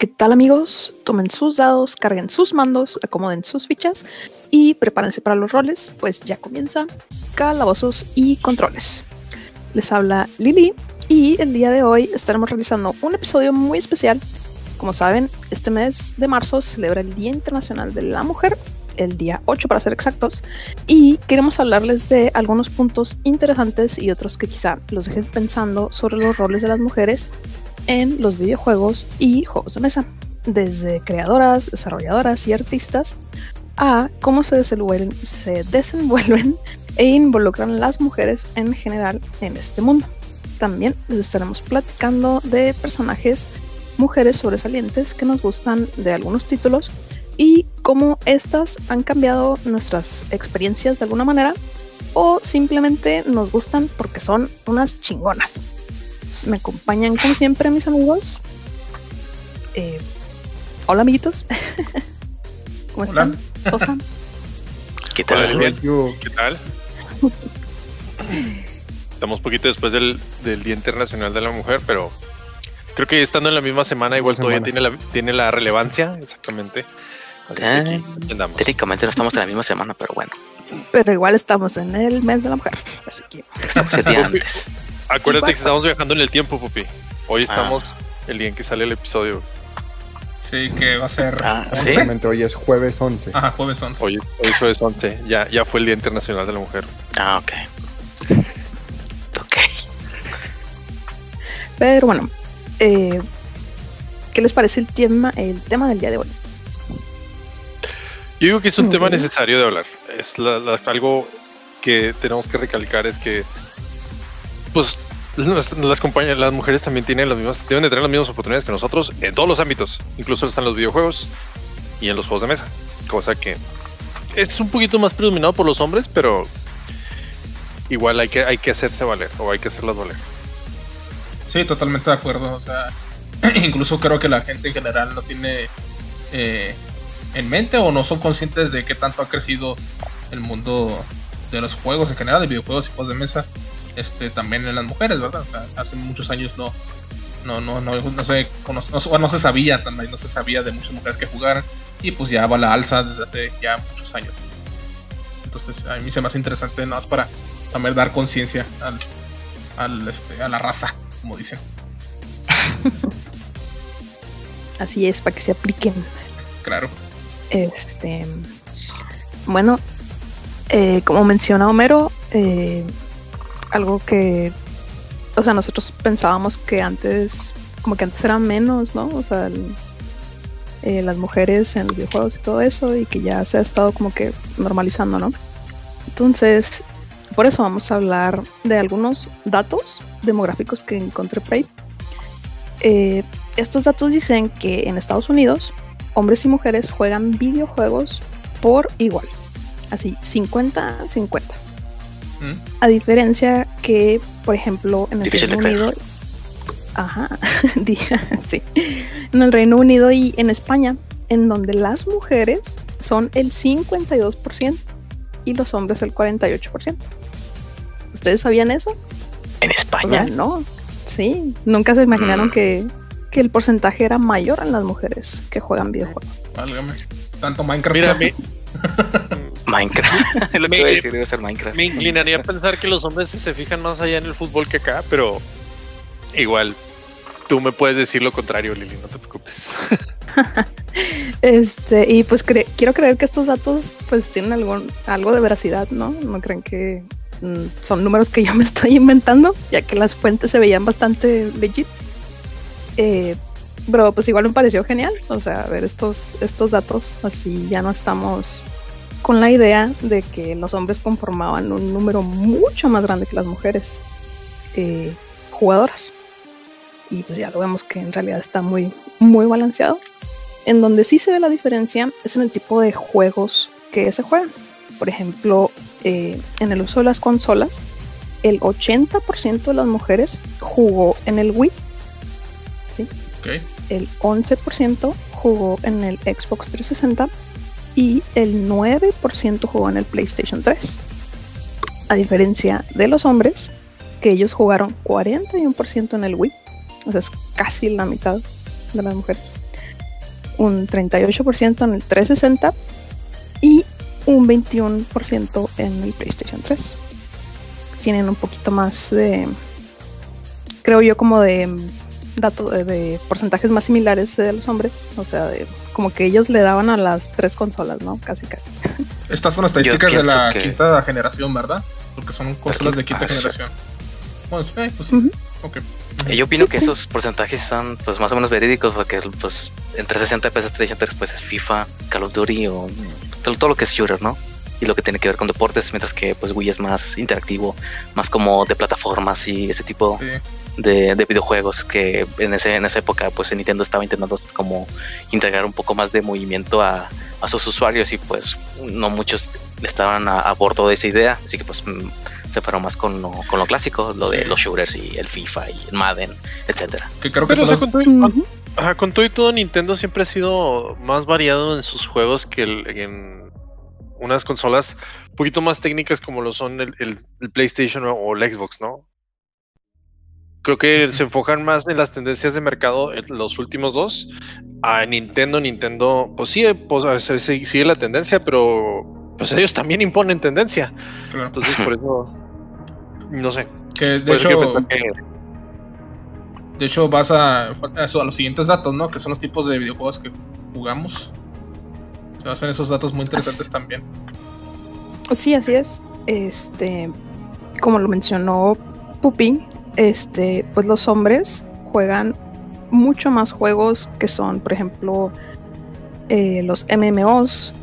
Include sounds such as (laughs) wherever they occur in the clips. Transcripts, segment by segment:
¿Qué tal amigos? Tomen sus dados, carguen sus mandos, acomoden sus fichas y prepárense para los roles, pues ya comienza Calabozos y Controles. Les habla Lili y el día de hoy estaremos realizando un episodio muy especial. Como saben, este mes de marzo se celebra el Día Internacional de la Mujer, el día 8 para ser exactos, y queremos hablarles de algunos puntos interesantes y otros que quizá los dejen pensando sobre los roles de las mujeres en los videojuegos y juegos de mesa, desde creadoras, desarrolladoras y artistas a cómo se desenvuelven, se desenvuelven e involucran las mujeres en general en este mundo. También les estaremos platicando de personajes mujeres sobresalientes que nos gustan de algunos títulos y cómo estas han cambiado nuestras experiencias de alguna manera o simplemente nos gustan porque son unas chingonas. Me acompañan como siempre mis amigos. Eh, hola amiguitos. (laughs) ¿Cómo están? Sosa. (laughs) ¿Qué tal? Hola, ¿Qué tal? Estamos un poquito después del, del, Día Internacional de la Mujer, pero creo que estando en la misma semana, igual todavía tiene la, tiene la relevancia, exactamente. Así ah, aquí, técnicamente no estamos en la misma semana, pero bueno. Pero igual estamos en el mes de la mujer. Así que estamos el día (laughs) antes. Acuérdate que estamos viajando en el tiempo, Pupi. Hoy ah. estamos el día en que sale el episodio. Sí, que va a ser. Ah, Exactamente, hoy es jueves 11. Ajá, jueves 11. Hoy, hoy, es jueves 11. Ya, ya fue el Día Internacional de la Mujer. Ah, ok. (laughs) Ok. Pero bueno, eh, ¿qué les parece el tema, el tema del día de hoy? Yo digo que es un tema necesario de hablar. Es algo que tenemos que recalcar es que pues las compañías, las mujeres también tienen las mismas, deben de tener las mismas oportunidades que nosotros en todos los ámbitos, incluso están los videojuegos y en los juegos de mesa, cosa que es un poquito más predominado por los hombres, pero igual hay que, hay que hacerse valer o hay que hacerlas valer. Sí, totalmente de acuerdo. O sea, (clears throat) incluso creo que la gente en general no tiene eh, en mente o no son conscientes de qué tanto ha crecido el mundo de los juegos en general, de videojuegos y juegos de mesa este, también en las mujeres, ¿verdad? O sea, hace muchos años no, no, no, no, no se, no, no, se sabía, no se sabía de muchas mujeres que jugaran y pues ya va la alza desde hace ya muchos años. Entonces a mí se me hace interesante nada más para también dar conciencia al, al, este, a la raza, como dicen. (laughs) Así es, para que se apliquen. Claro. Este, bueno, eh, como menciona Homero, eh, algo que, o sea, nosotros pensábamos que antes, como que antes era menos, ¿no? O sea, eh, las mujeres en los videojuegos y todo eso, y que ya se ha estado como que normalizando, ¿no? Entonces, por eso vamos a hablar de algunos datos demográficos que encontré por. Eh, estos datos dicen que en Estados Unidos, hombres y mujeres juegan videojuegos por igual. Así, 50-50. A diferencia que, por ejemplo, en el Reino Unido. Ajá, (laughs) sí. En el Reino Unido y en España, en donde las mujeres son el 52% y los hombres el 48%. ¿Ustedes sabían eso? ¿En España? no. Sí, nunca se imaginaron mm. que, que, el porcentaje era mayor en las mujeres que juegan videojuegos. Válgame. Tanto Minecraft. Mira, (laughs) Minecraft. (laughs) lo que decir, debe ser Minecraft. Me inclinaría a pensar que los hombres se fijan más allá en el fútbol que acá, pero igual tú me puedes decir lo contrario, Lili, no te preocupes. (laughs) este, y pues quiero creer que estos datos pues tienen algún, algo de veracidad, ¿no? No creen que mm, son números que yo me (laughs) estoy inventando, ya que las fuentes se veían bastante legit. Eh, pero pues igual me pareció genial, o sea, ver estos, estos datos, así ya no estamos con la idea de que los hombres conformaban un número mucho más grande que las mujeres eh, jugadoras. Y pues ya lo vemos que en realidad está muy, muy balanceado. En donde sí se ve la diferencia es en el tipo de juegos que se juegan. Por ejemplo, eh, en el uso de las consolas, el 80% de las mujeres jugó en el Wii. ¿sí? El 11% jugó en el Xbox 360 y el 9% jugó en el PlayStation 3. A diferencia de los hombres, que ellos jugaron 41% en el Wii, o sea, es casi la mitad de las mujeres. un 38% en el 360 y un 21% en el PlayStation 3. Tienen un poquito más de, creo yo, como de datos de, porcentajes más similares de los hombres. O sea, de, como que ellos le daban a las tres consolas, ¿no? Casi, casi. Estas son estadísticas de la quinta generación, ¿verdad? Porque son consolas de quinta generación. Bueno, eh, pues sí. Yo opino que esos porcentajes son pues más o menos verídicos porque pues entre 60 y PS3 pues es FIFA, Call of Duty o todo, lo que es shooter, ¿no? Y lo que tiene que ver con deportes, mientras que pues Wii es más interactivo, más como de plataformas y ese tipo de, videojuegos que en ese en esa época pues Nintendo estaba intentando como integrar un poco más de movimiento a, a sus usuarios y pues no muchos estaban a, bordo de esa idea, así que pues mm, se fueron más con lo, con lo clásico, lo de los shooters y el FIFA y el Madden, etcétera. Que creo que Pero, con, todo, con, todo y todo Nintendo siempre ha sido más variado en sus juegos que en unas consolas un poquito más técnicas como lo son el, el, PlayStation o el Xbox, ¿no? Creo que se enfocan más en las tendencias de mercado los últimos dos. A Nintendo, Nintendo, pues sí, pues, sigue la tendencia, pero pues ellos también imponen tendencia. Entonces, por eso, no sé. Que de hecho, de hecho, vas a, a, los siguientes datos, ¿no? Que son los tipos de videojuegos que jugamos. Se basan esos datos muy interesantes también. Sí, así es. Este, como lo mencionó Pupi, este, pues los hombres juegan mucho más juegos que son, por ejemplo, eh, los MMOs,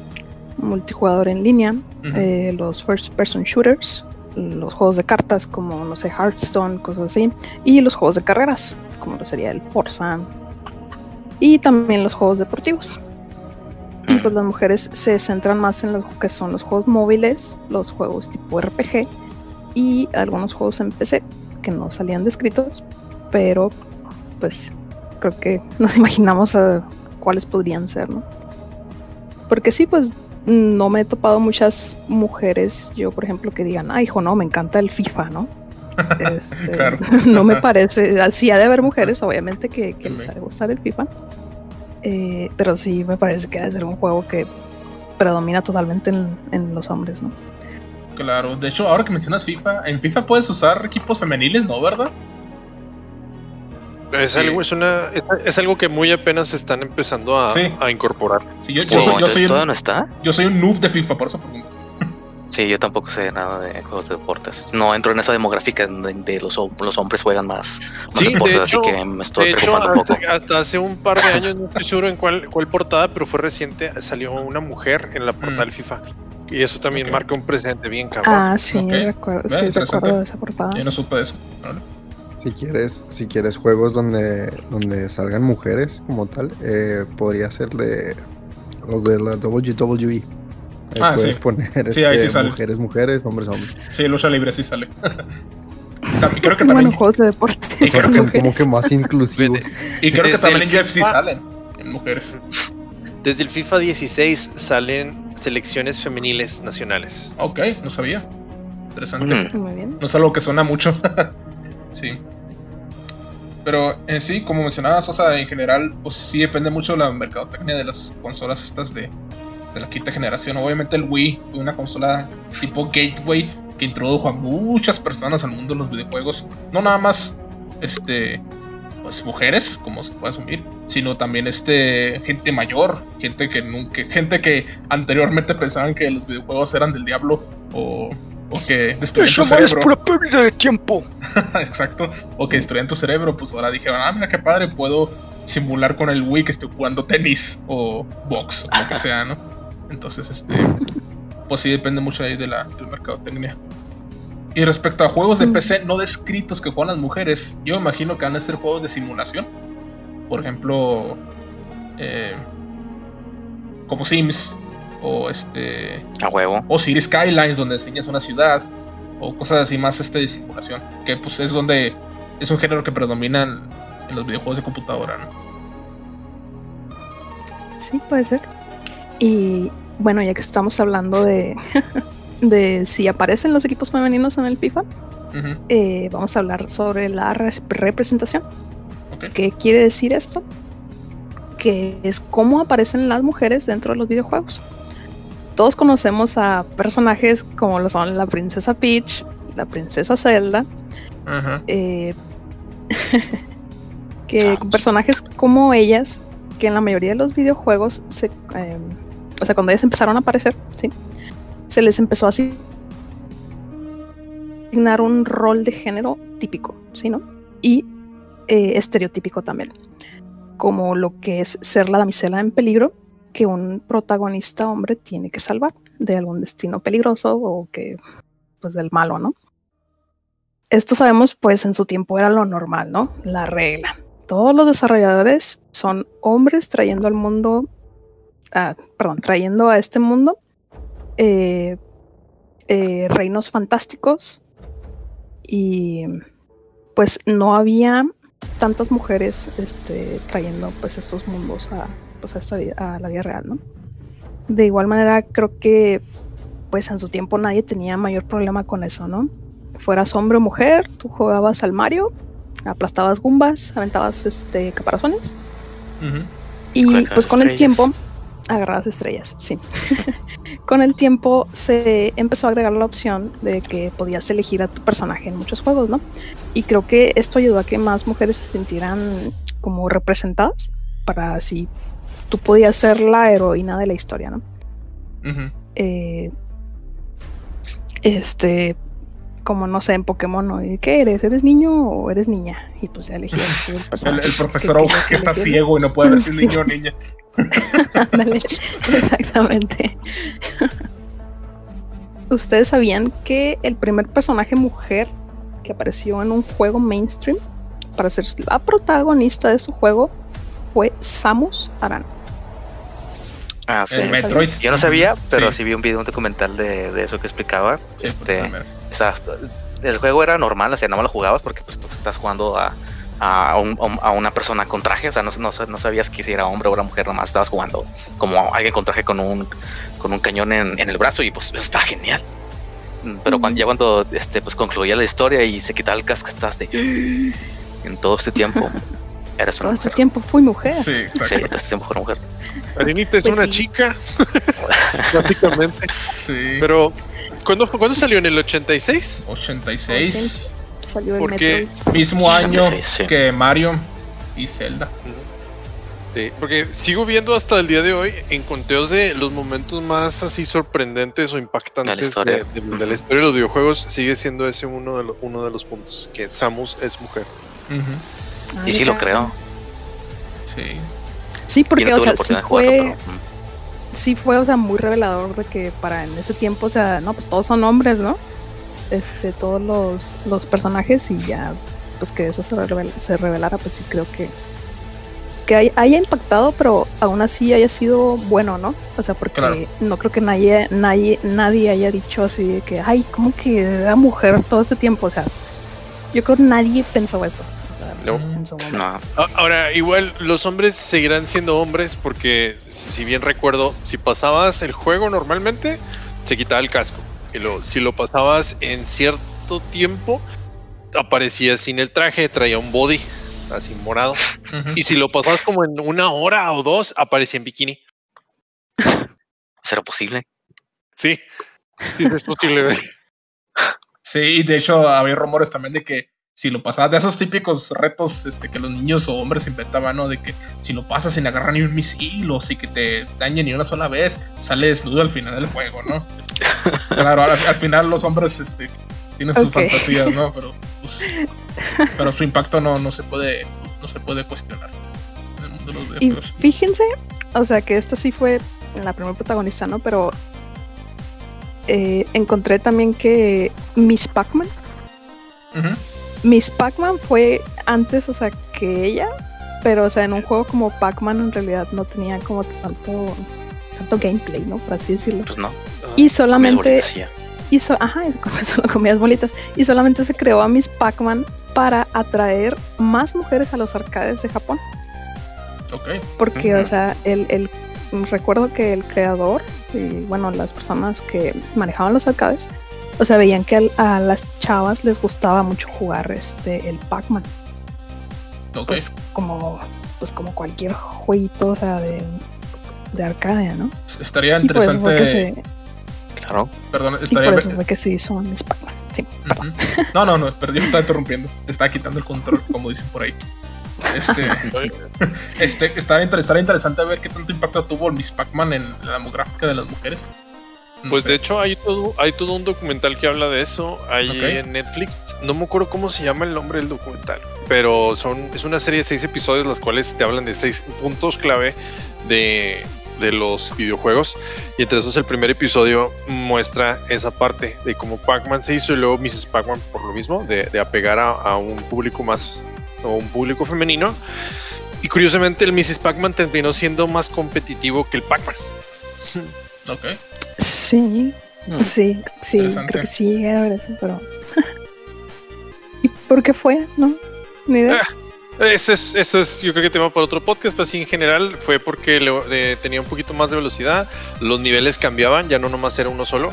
multijugador en línea, eh, los first person shooters, los juegos de cartas como, no sé, Hearthstone, cosas así, y los juegos de carreras, como lo sería el Forza, y también los juegos deportivos. Y pues las mujeres se centran más en lo que son los juegos móviles, los juegos tipo RPG y algunos juegos en PC que no salían descritos, pero pues creo que (laughs) nos imaginamos a cuáles podrían ser, ¿no? Porque sí, pues no me he topado muchas mujeres, yo por ejemplo, que digan, ay, hijo, no, me encanta el FIFA, ¿no? (laughs) Este, (laughs) no me parece, así ha de haber mujeres, obviamente, que, les ha de gustar el FIFA, eh, pero sí me parece que ha de ser un juego que predomina totalmente en, en, los hombres, ¿no? Claro, de hecho, ahora que mencionas FIFA, en FIFA puedes usar equipos femeniles, ¿no? ¿Verdad? Es algo, es, una, es, algo que muy apenas están empezando a, a incorporar. yo, soy, un, no está? Yo soy un noob de FIFA, por eso pregunto. Sí, yo tampoco sé nada de juegos de deportes. No entro en esa demográfica de los, los hombres juegan más, sí, deportes, así que me estoy preocupando un poco. Hasta hace un par de años, no estoy seguro en cuál, cuál portada, pero fue reciente, salió una mujer en la portada del mm. FIFA. Y eso también marca un presente bien cabrón. Ah, sí, recuerdo, sí, recuerdo de esa portada. Yo no supe de eso. Si quieres, si quieres juegos donde, donde salgan mujeres como tal, eh, podría ser de los de la WWE. Ahí ah, puedes poner sí, este, mujeres, mujeres, hombres, hombres. Sí, lucha libre sí sale. (laughs) creo que también. juegos de deporte. Y creo que (laughs) como que más inclusivos. (laughs) y creo que también en UFC salen en mujeres. Desde el FIFA 16 salen selecciones femeniles nacionales. Ok, no sabía. Interesante. Muy bien. No es algo que suena mucho. Sí. Pero en sí, como mencionabas, o sea, en general, pues sí depende mucho de la mercadotecnia de las consolas estas de, de la quinta generación. Obviamente el Wii fue una consola tipo gateway que introdujo a muchas personas al mundo de los videojuegos. No nada más este pues mujeres, como se puede asumir, sino también este gente mayor, gente que nunca, gente que anteriormente pensaban que los videojuegos eran del diablo o o que destruyen tu cerebro. pura pérdida de tiempo. (laughs) Exacto. O que destruyen tu cerebro. Pues ahora dijeron, ah, mira qué padre, puedo simular con el Wii que estoy jugando tenis o box, o lo que sea, ¿no? Entonces, este. Pues sí, depende mucho ahí de la, del mercadotecnia. Y respecto a juegos de. PC no descritos que juegan las mujeres, yo imagino que van a ser juegos de simulación. Por ejemplo, eh, como Sims, o este a huevo o City Skylines donde enseñas una ciudad o cosas así más este de simulación que pues es donde es un género que predomina en, los videojuegos de computadora ¿no? sí puede ser y bueno ya que estamos hablando de (laughs) de si aparecen los equipos femeninos en el FIFA eh, vamos a hablar sobre la representación ¿Qué quiere decir esto? que es cómo aparecen las mujeres dentro de los videojuegos. Todos conocemos a personajes como lo son la princesa Peach, la princesa Zelda, eh, (laughs) que ah, pues. personajes como ellas, que en la mayoría de los videojuegos, se, em, o sea, cuando ellas empezaron a aparecer, ¿sí? se les empezó a asignar un rol de género típico, ¿sí, no? Y eh, estereotípico también, como lo que es ser la damisela en peligro que un protagonista hombre tiene que salvar de algún destino peligroso o que, pues, del malo, ¿no? Esto sabemos, pues, en su tiempo era lo normal, ¿no? La regla. Todos los desarrolladores son hombres trayendo al mundo, ah, perdón, trayendo a este mundo eh, eh, reinos fantásticos y pues no había tantas mujeres este, trayendo pues estos mundos a, pues, a, esta a la vida real, ¿no? De igual manera creo que pues en su tiempo nadie tenía mayor problema con eso, ¿no? Fueras hombre o mujer, tú jugabas al Mario, aplastabas gumbas, aventabas este caparazones. Y pues con el tiempo agarrabas estrellas, sí. (laughs) con el tiempo se empezó a agregar la opción de que podías elegir a tu personaje en muchos juegos, ¿no? Y creo que esto ayudó a que más mujeres se sintieran como representadas para así tú podías ser la heroína de la historia, ¿no? eh, este, como no sé, en Pokémon, ¿no? ¿qué eres? ¿Eres niño o eres niña? Y pues ya elegí el, (laughs) el, el profesor que, que, está ciego y no puede ver si es (laughs) niño o niña. (laughs) exactamente. ¿Ustedes sabían que el primer personaje mujer que apareció en un juego mainstream para ser la protagonista de su juego fue Samus Aran? Ah, sí. Yo no sabía, pero sí. vi un video, un documental de, eso que explicaba. este, el juego era normal, o sea, no me lo jugabas porque pues tú estás jugando a, a, una persona con traje, o sea, no, no, sabías que si era hombre o era mujer, nomás estabas jugando como alguien con traje con un, con un cañón en, el brazo y pues está genial. Pero cuando, ya cuando este, pues, concluía la historia y se quitaba el casco, estás de... En todo este tiempo (laughs) eres una Todo este tiempo fui mujer. Sí, sí todo este tiempo fui mujer. Arenita es pues una chica, (laughs) prácticamente. Sí. Pero, ¿cuándo, ¿cuándo salió? ¿En el 86? 86. Salió porque mismo año que Mario y Zelda. Sí, porque sigo viendo hasta el día de hoy en conteos de los momentos más así sorprendentes o impactantes de la, historia de, los videojuegos, sigue siendo ese uno de, los, uno de los puntos, que Samus es mujer. y sí lo creo. Sí. Sí, porque, o sea, sí fue. Sí fue, o sea, muy revelador de que para en ese tiempo, o sea, no, pues todos son hombres, ¿no? este, todos los, los personajes y ya, pues que eso se, se revelara, pues sí creo que que haya impactado, pero aún así haya sido bueno, ¿no? O sea, porque no creo que nadie, nadie, nadie haya dicho así de que, ay, ¿cómo que era mujer todo ese tiempo? O sea, yo creo que nadie pensó eso. No. no. Ahora, igual los hombres seguirán siendo hombres porque, si bien recuerdo, si pasabas el juego normalmente, se quitaba el casco si lo pasabas en cierto tiempo, aparecía sin el traje, traía un body así morado. Y si lo pasabas como en una hora o dos, aparecía en bikini. ¿Será posible? Sí, sí es posible. sí, de hecho había rumores también de que si lo pasabas, de esos típicos retos este, que los niños o hombres inventaban, ¿no? De que si lo pasas sin agarrar ni un misil o si que te dañen ni una sola vez, sale desnudo al final del juego, ¿no? (laughs) claro, al, final los hombres este, tienen sus fantasías, ¿no? Pero, pues, (laughs) pero su impacto no, no se puede no se puede cuestionar. y fíjense, o sea que esta sí fue la primera protagonista, ¿no? Pero eh, encontré también que Miss Pac-Man Miss Pac-Man fue antes, o sea, que ella, pero, o sea, en un juego como Pac-Man en realidad no tenía como tanto, tanto gameplay, ¿no? Por así decirlo. Pues no. Y solamente... Hizo, ajá, (laughs) solo comías bolitas. Y solamente se creó a Miss Pac-Man para atraer más mujeres a los arcades de Japón. Ok. Porque, o sea, el, el, recuerdo que el creador y, bueno, las personas que manejaban los arcades o sea, veían que a, las chavas les gustaba mucho jugar este el Pac-Man. Pues como pues como cualquier jueguito, o sea, de, de Arcadia, ¿no? Estaría interesante. Claro. Perdón, estaría. Y por eso fue que se hizo un Spider-Man. Sí, No, no, no, pero yo me estaba interrumpiendo. Te estaba quitando el control, como dicen por ahí. Este, (laughs) este estaría, interesante ver qué tanto impacto tuvo el Miss Pac-Man en la demográfica de las mujeres. Pues de hecho hay todo, hay todo un documental que habla de eso ahí en Netflix. No me acuerdo cómo se llama el nombre del documental, pero son, es una serie de seis episodios las cuales te hablan de seis puntos clave de, de los videojuegos. Y entre esos el primer episodio muestra esa parte de cómo Pac-Man se hizo y luego Mrs. Pac-Man por lo mismo, de, apegar a, un público más o un público femenino. Y curiosamente el Mrs. Pac-Man terminó siendo más competitivo que el Pac-Man. (laughs) Ok. Sí, mm. sí, sí, creo que sí era eso, pero... (laughs) ¿Y por qué fue? No, ni idea. Ah, eso es, eso es, yo creo que tema para otro podcast, pero sí en general fue porque le, tenía un poquito más de velocidad, los niveles cambiaban, ya no nomás era uno solo,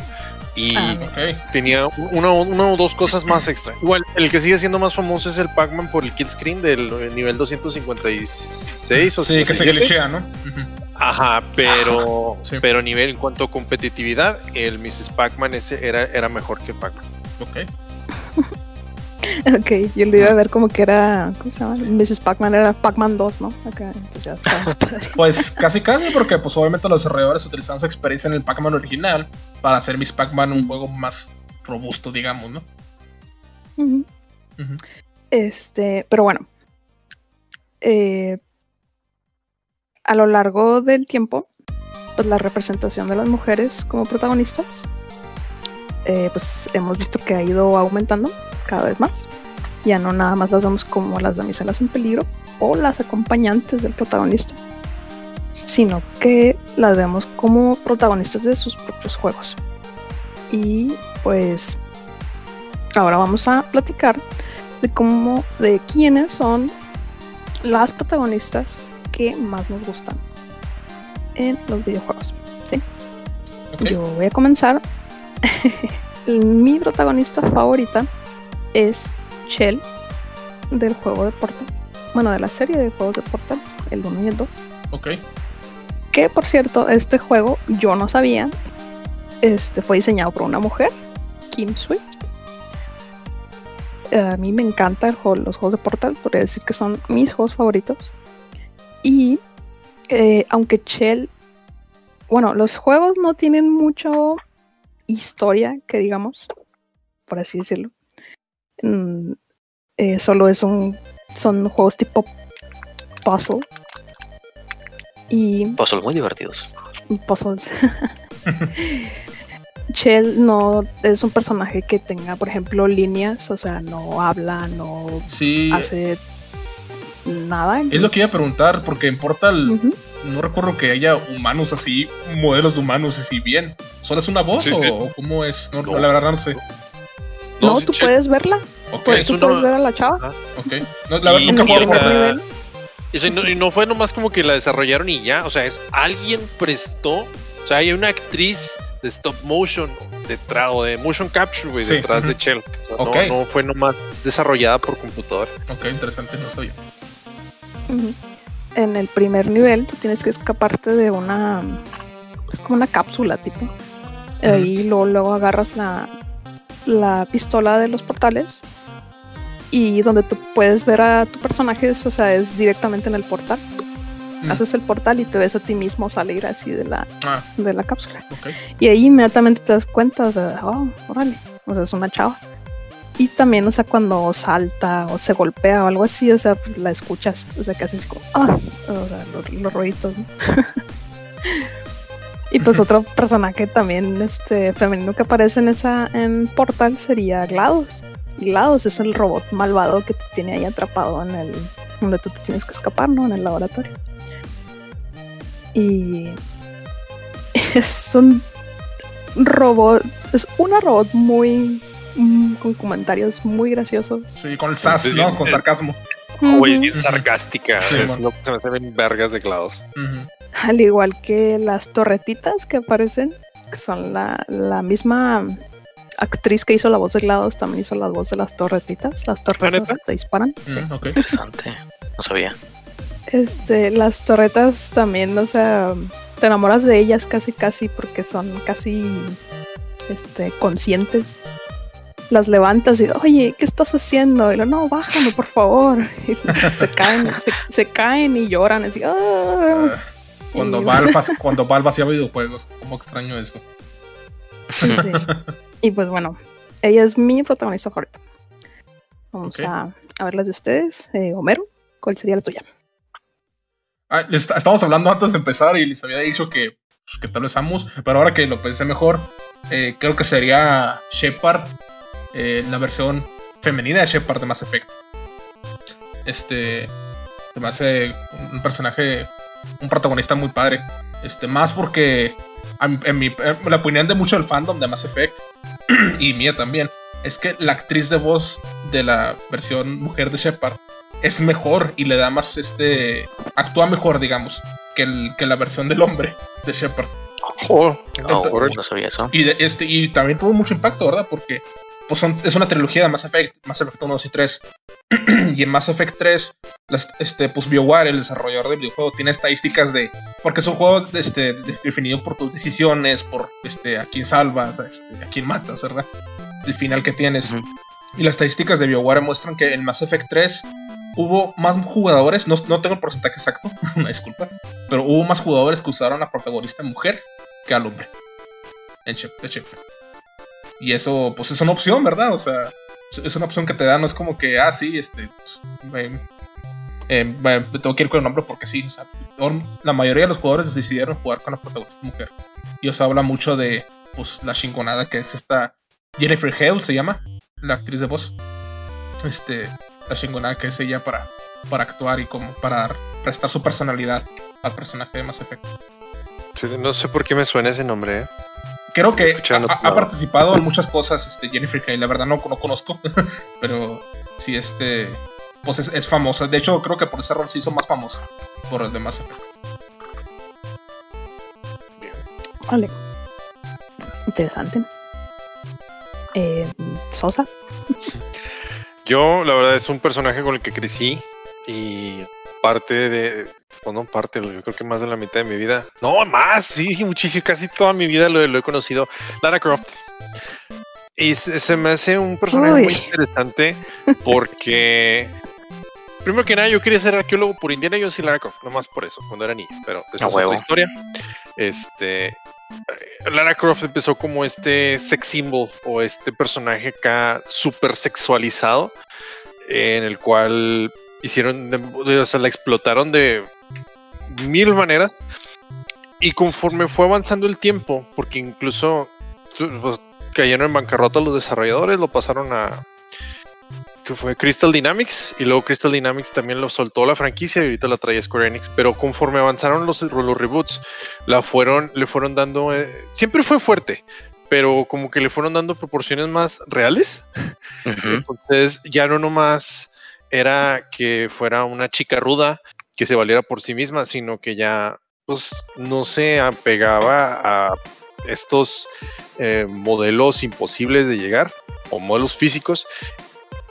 y ah, tenía una, o dos cosas más (clears throat) extra. Igual, el que sigue siendo más famoso es el Pac-Man por el kill screen del nivel 256 o Sí, que se glitchea, ¿no? Ajá, pero, pero a nivel en cuanto a competitividad, el Mrs. Pac-Man ese era, era mejor que Pac-Man. Ok. (laughs) Ok, yo lo iba a ver como que era, ¿cómo se llama? Mrs. Pac-Man era Pac-Man 2, ¿no? Acá, pues ya (laughs) Pues casi casi, porque pues obviamente los desarrolladores utilizaron su experiencia en el Pac-Man original para hacer Miss Pac-Man un juego más robusto, digamos, ¿no? Este, pero bueno. Eh, a lo largo del tiempo, pues la representación de las mujeres como protagonistas, eh, pues hemos visto que ha ido aumentando cada vez más. Ya no nada más las vemos como las damiselas en peligro o las acompañantes del protagonista, sino que las vemos como protagonistas de sus propios juegos. Y pues ahora vamos a platicar de cómo, de quiénes son las protagonistas que más nos gustan en los videojuegos. Yo voy a comenzar. (laughs) Mi protagonista favorita es Shell del juego de Portal. Bueno, de la serie de juegos de Portal, el 1 y el 2. Ok. Que por cierto, este juego yo no sabía. Este fue diseñado por una mujer, Kim Swift. A mí me encanta el juego, los juegos de Portal, podría decir que son mis juegos favoritos. Y eh, aunque Shell, bueno, los juegos no tienen mucho historia, que digamos, por así decirlo. Mm, eh, solo es un, son juegos tipo puzzle. Y puzzles muy divertidos. Puzzles. (laughs) (laughs) Chell no es un personaje que tenga, por ejemplo, líneas, o sea, no habla, no hace nada. Es lo que iba a preguntar, porque en Portal no recuerdo que haya humanos así, modelos de humanos así bien. ¿Solo es una voz o, cómo es? No, la verdad no sé. No, tú puedes verla. Okay. Tú puedes ver a la chava. Ah, ok. No, la verdad nunca puedo. Eso, y, no, y no fue nomás como que la desarrollaron y ya. O sea, es alguien prestó. O sea, hay una actriz de stop motion detrás o de motion capture, güey, detrás de Chell. O sea, no, no, fue nomás desarrollada por computador. Ok, interesante, no soy yo. En el primer nivel, tú tienes que escaparte de una. Es como una cápsula, tipo. Y luego, luego agarras la, la pistola de los portales y donde tú puedes ver a tu personaje, o sea, es directamente en el portal. Mm. Haces el portal y te ves a ti mismo salir así de la, ah. de la cápsula. Y ahí inmediatamente te das cuenta, o sea, oh, órale, o sea, es una chava. Y también, o sea, cuando salta o se golpea o algo así, o sea, la escuchas, o sea, que haces como, ah, o sea, los, los ruiditos. (laughs) Y pues otro personaje también este femenino que aparece en esa en Portal sería GLaDOS. GLaDOS es el robot malvado que te tiene ahí atrapado en el donde tú te tienes que escapar, ¿no? En el laboratorio. Y (laughs) es un robot, es una robot muy mm, con comentarios muy graciosos. Sí, con el sas, ¿no? Con sarcasmo. Güey, bien sarcástica. es lo que se me hacen vergas de GLaDOS. Al igual que las torretitas que aparecen, que son la, misma actriz que hizo la voz de GLaDOS, también hizo la voz de las torretitas. Las torretitas que te disparan. Mm, Interesante. No sabía. Este, las torretas también, o sea, te enamoras de ellas casi casi porque son casi este conscientes. Las levantas y oye, ¿qué estás haciendo? Y lo, no, bájame, por favor. (laughs) Y se caen, se, caen y lloran así. Ah". Cuando, al, cuando vacío videojuegos, como extraño eso. Sí. Y pues bueno, ella es mi protagonista favorita. Vamos a, a, ver las de ustedes. Eh, Homero, ¿cuál sería la tuya? Ah, estábamos hablando antes de empezar y les había dicho que, pues, que tal vez Samus, pero ahora que lo pensé mejor, eh, creo que sería Shepard, eh, la versión femenina de Shepard de Mass Effect. Este, se me hace un personaje, un protagonista muy padre. Este, más porque en, mi, la opinión de mucho del fandom de Mass Effect (clears throat) y mía también es que la actriz de voz de la versión mujer de Shepard es mejor y le da más este actúa mejor digamos que, el, que la versión del hombre de Shepard oh, no, sabía eso y, este, y también tuvo mucho impacto verdad porque pues es una trilogía de Mass Effect Mass Effect 1 2 y 3 (clears throat) y en Mass Effect 3 este pues BioWare el desarrollador del videojuego tiene estadísticas de porque es un juego este, definido por tus decisiones por este a quién salvas a, este, a quién matas verdad el final que tienes. Y las estadísticas de BioWare muestran que en Mass Effect 3 hubo más jugadores, no, tengo el porcentaje exacto, (laughs) una disculpa, pero hubo más jugadores que usaron a protagonista mujer que al hombre. En Shep, Y eso, pues es una opción, ¿verdad? O sea, es una opción que te da, no es como que, ah, sí, este, pues, eh, tengo que ir con el nombre porque sí. O sea, la mayoría de los jugadores decidieron jugar con la protagonista mujer. Y os habla mucho de, pues, la chingonada que es esta Jennifer Hale, se llama, la actriz de voz. Este, la chingonada que es ella para, para actuar y como para prestar su personalidad al personaje de Mass Effect. no sé por qué me suena ese nombre, ¿eh? Creo que ha, participado en muchas cosas este, Jennifer Hale, la verdad no, no conozco, (laughs) pero sí, este, pues es, famosa. De hecho, creo que por ese rol se hizo más famosa por el de Mass Effect. Vale. Interesante. Eh, Sosa. Yo, la verdad, es un personaje con el que crecí y parte de, bueno, parte, yo creo que más de la mitad de mi vida, no, más, sí, muchísimo, casi toda mi vida lo, he conocido, Lara Croft. Y se, me hace un personaje muy interesante porque, (laughs) primero que nada, yo quería ser arqueólogo por Indiana Jones y Lara Croft, nomás por eso, cuando era niño, pero esa es otra historia. Este, Lara Croft empezó como este sex symbol o este personaje acá súper sexualizado, en el cual hicieron, o sea, la explotaron de mil maneras. Y conforme fue avanzando el tiempo, porque incluso pues, cayeron en bancarrota los desarrolladores, lo pasaron a, que fue Crystal Dynamics y luego Crystal Dynamics también lo soltó la franquicia y ahorita la trae Square Enix, pero conforme avanzaron los, los reboots, la fueron, le fueron dando, eh, siempre fue fuerte, pero como que le fueron dando proporciones más reales. Entonces ya no nomás era que fuera una chica ruda que se valiera por sí misma, sino que ya pues no se apegaba a estos eh, modelos imposibles de llegar o modelos físicos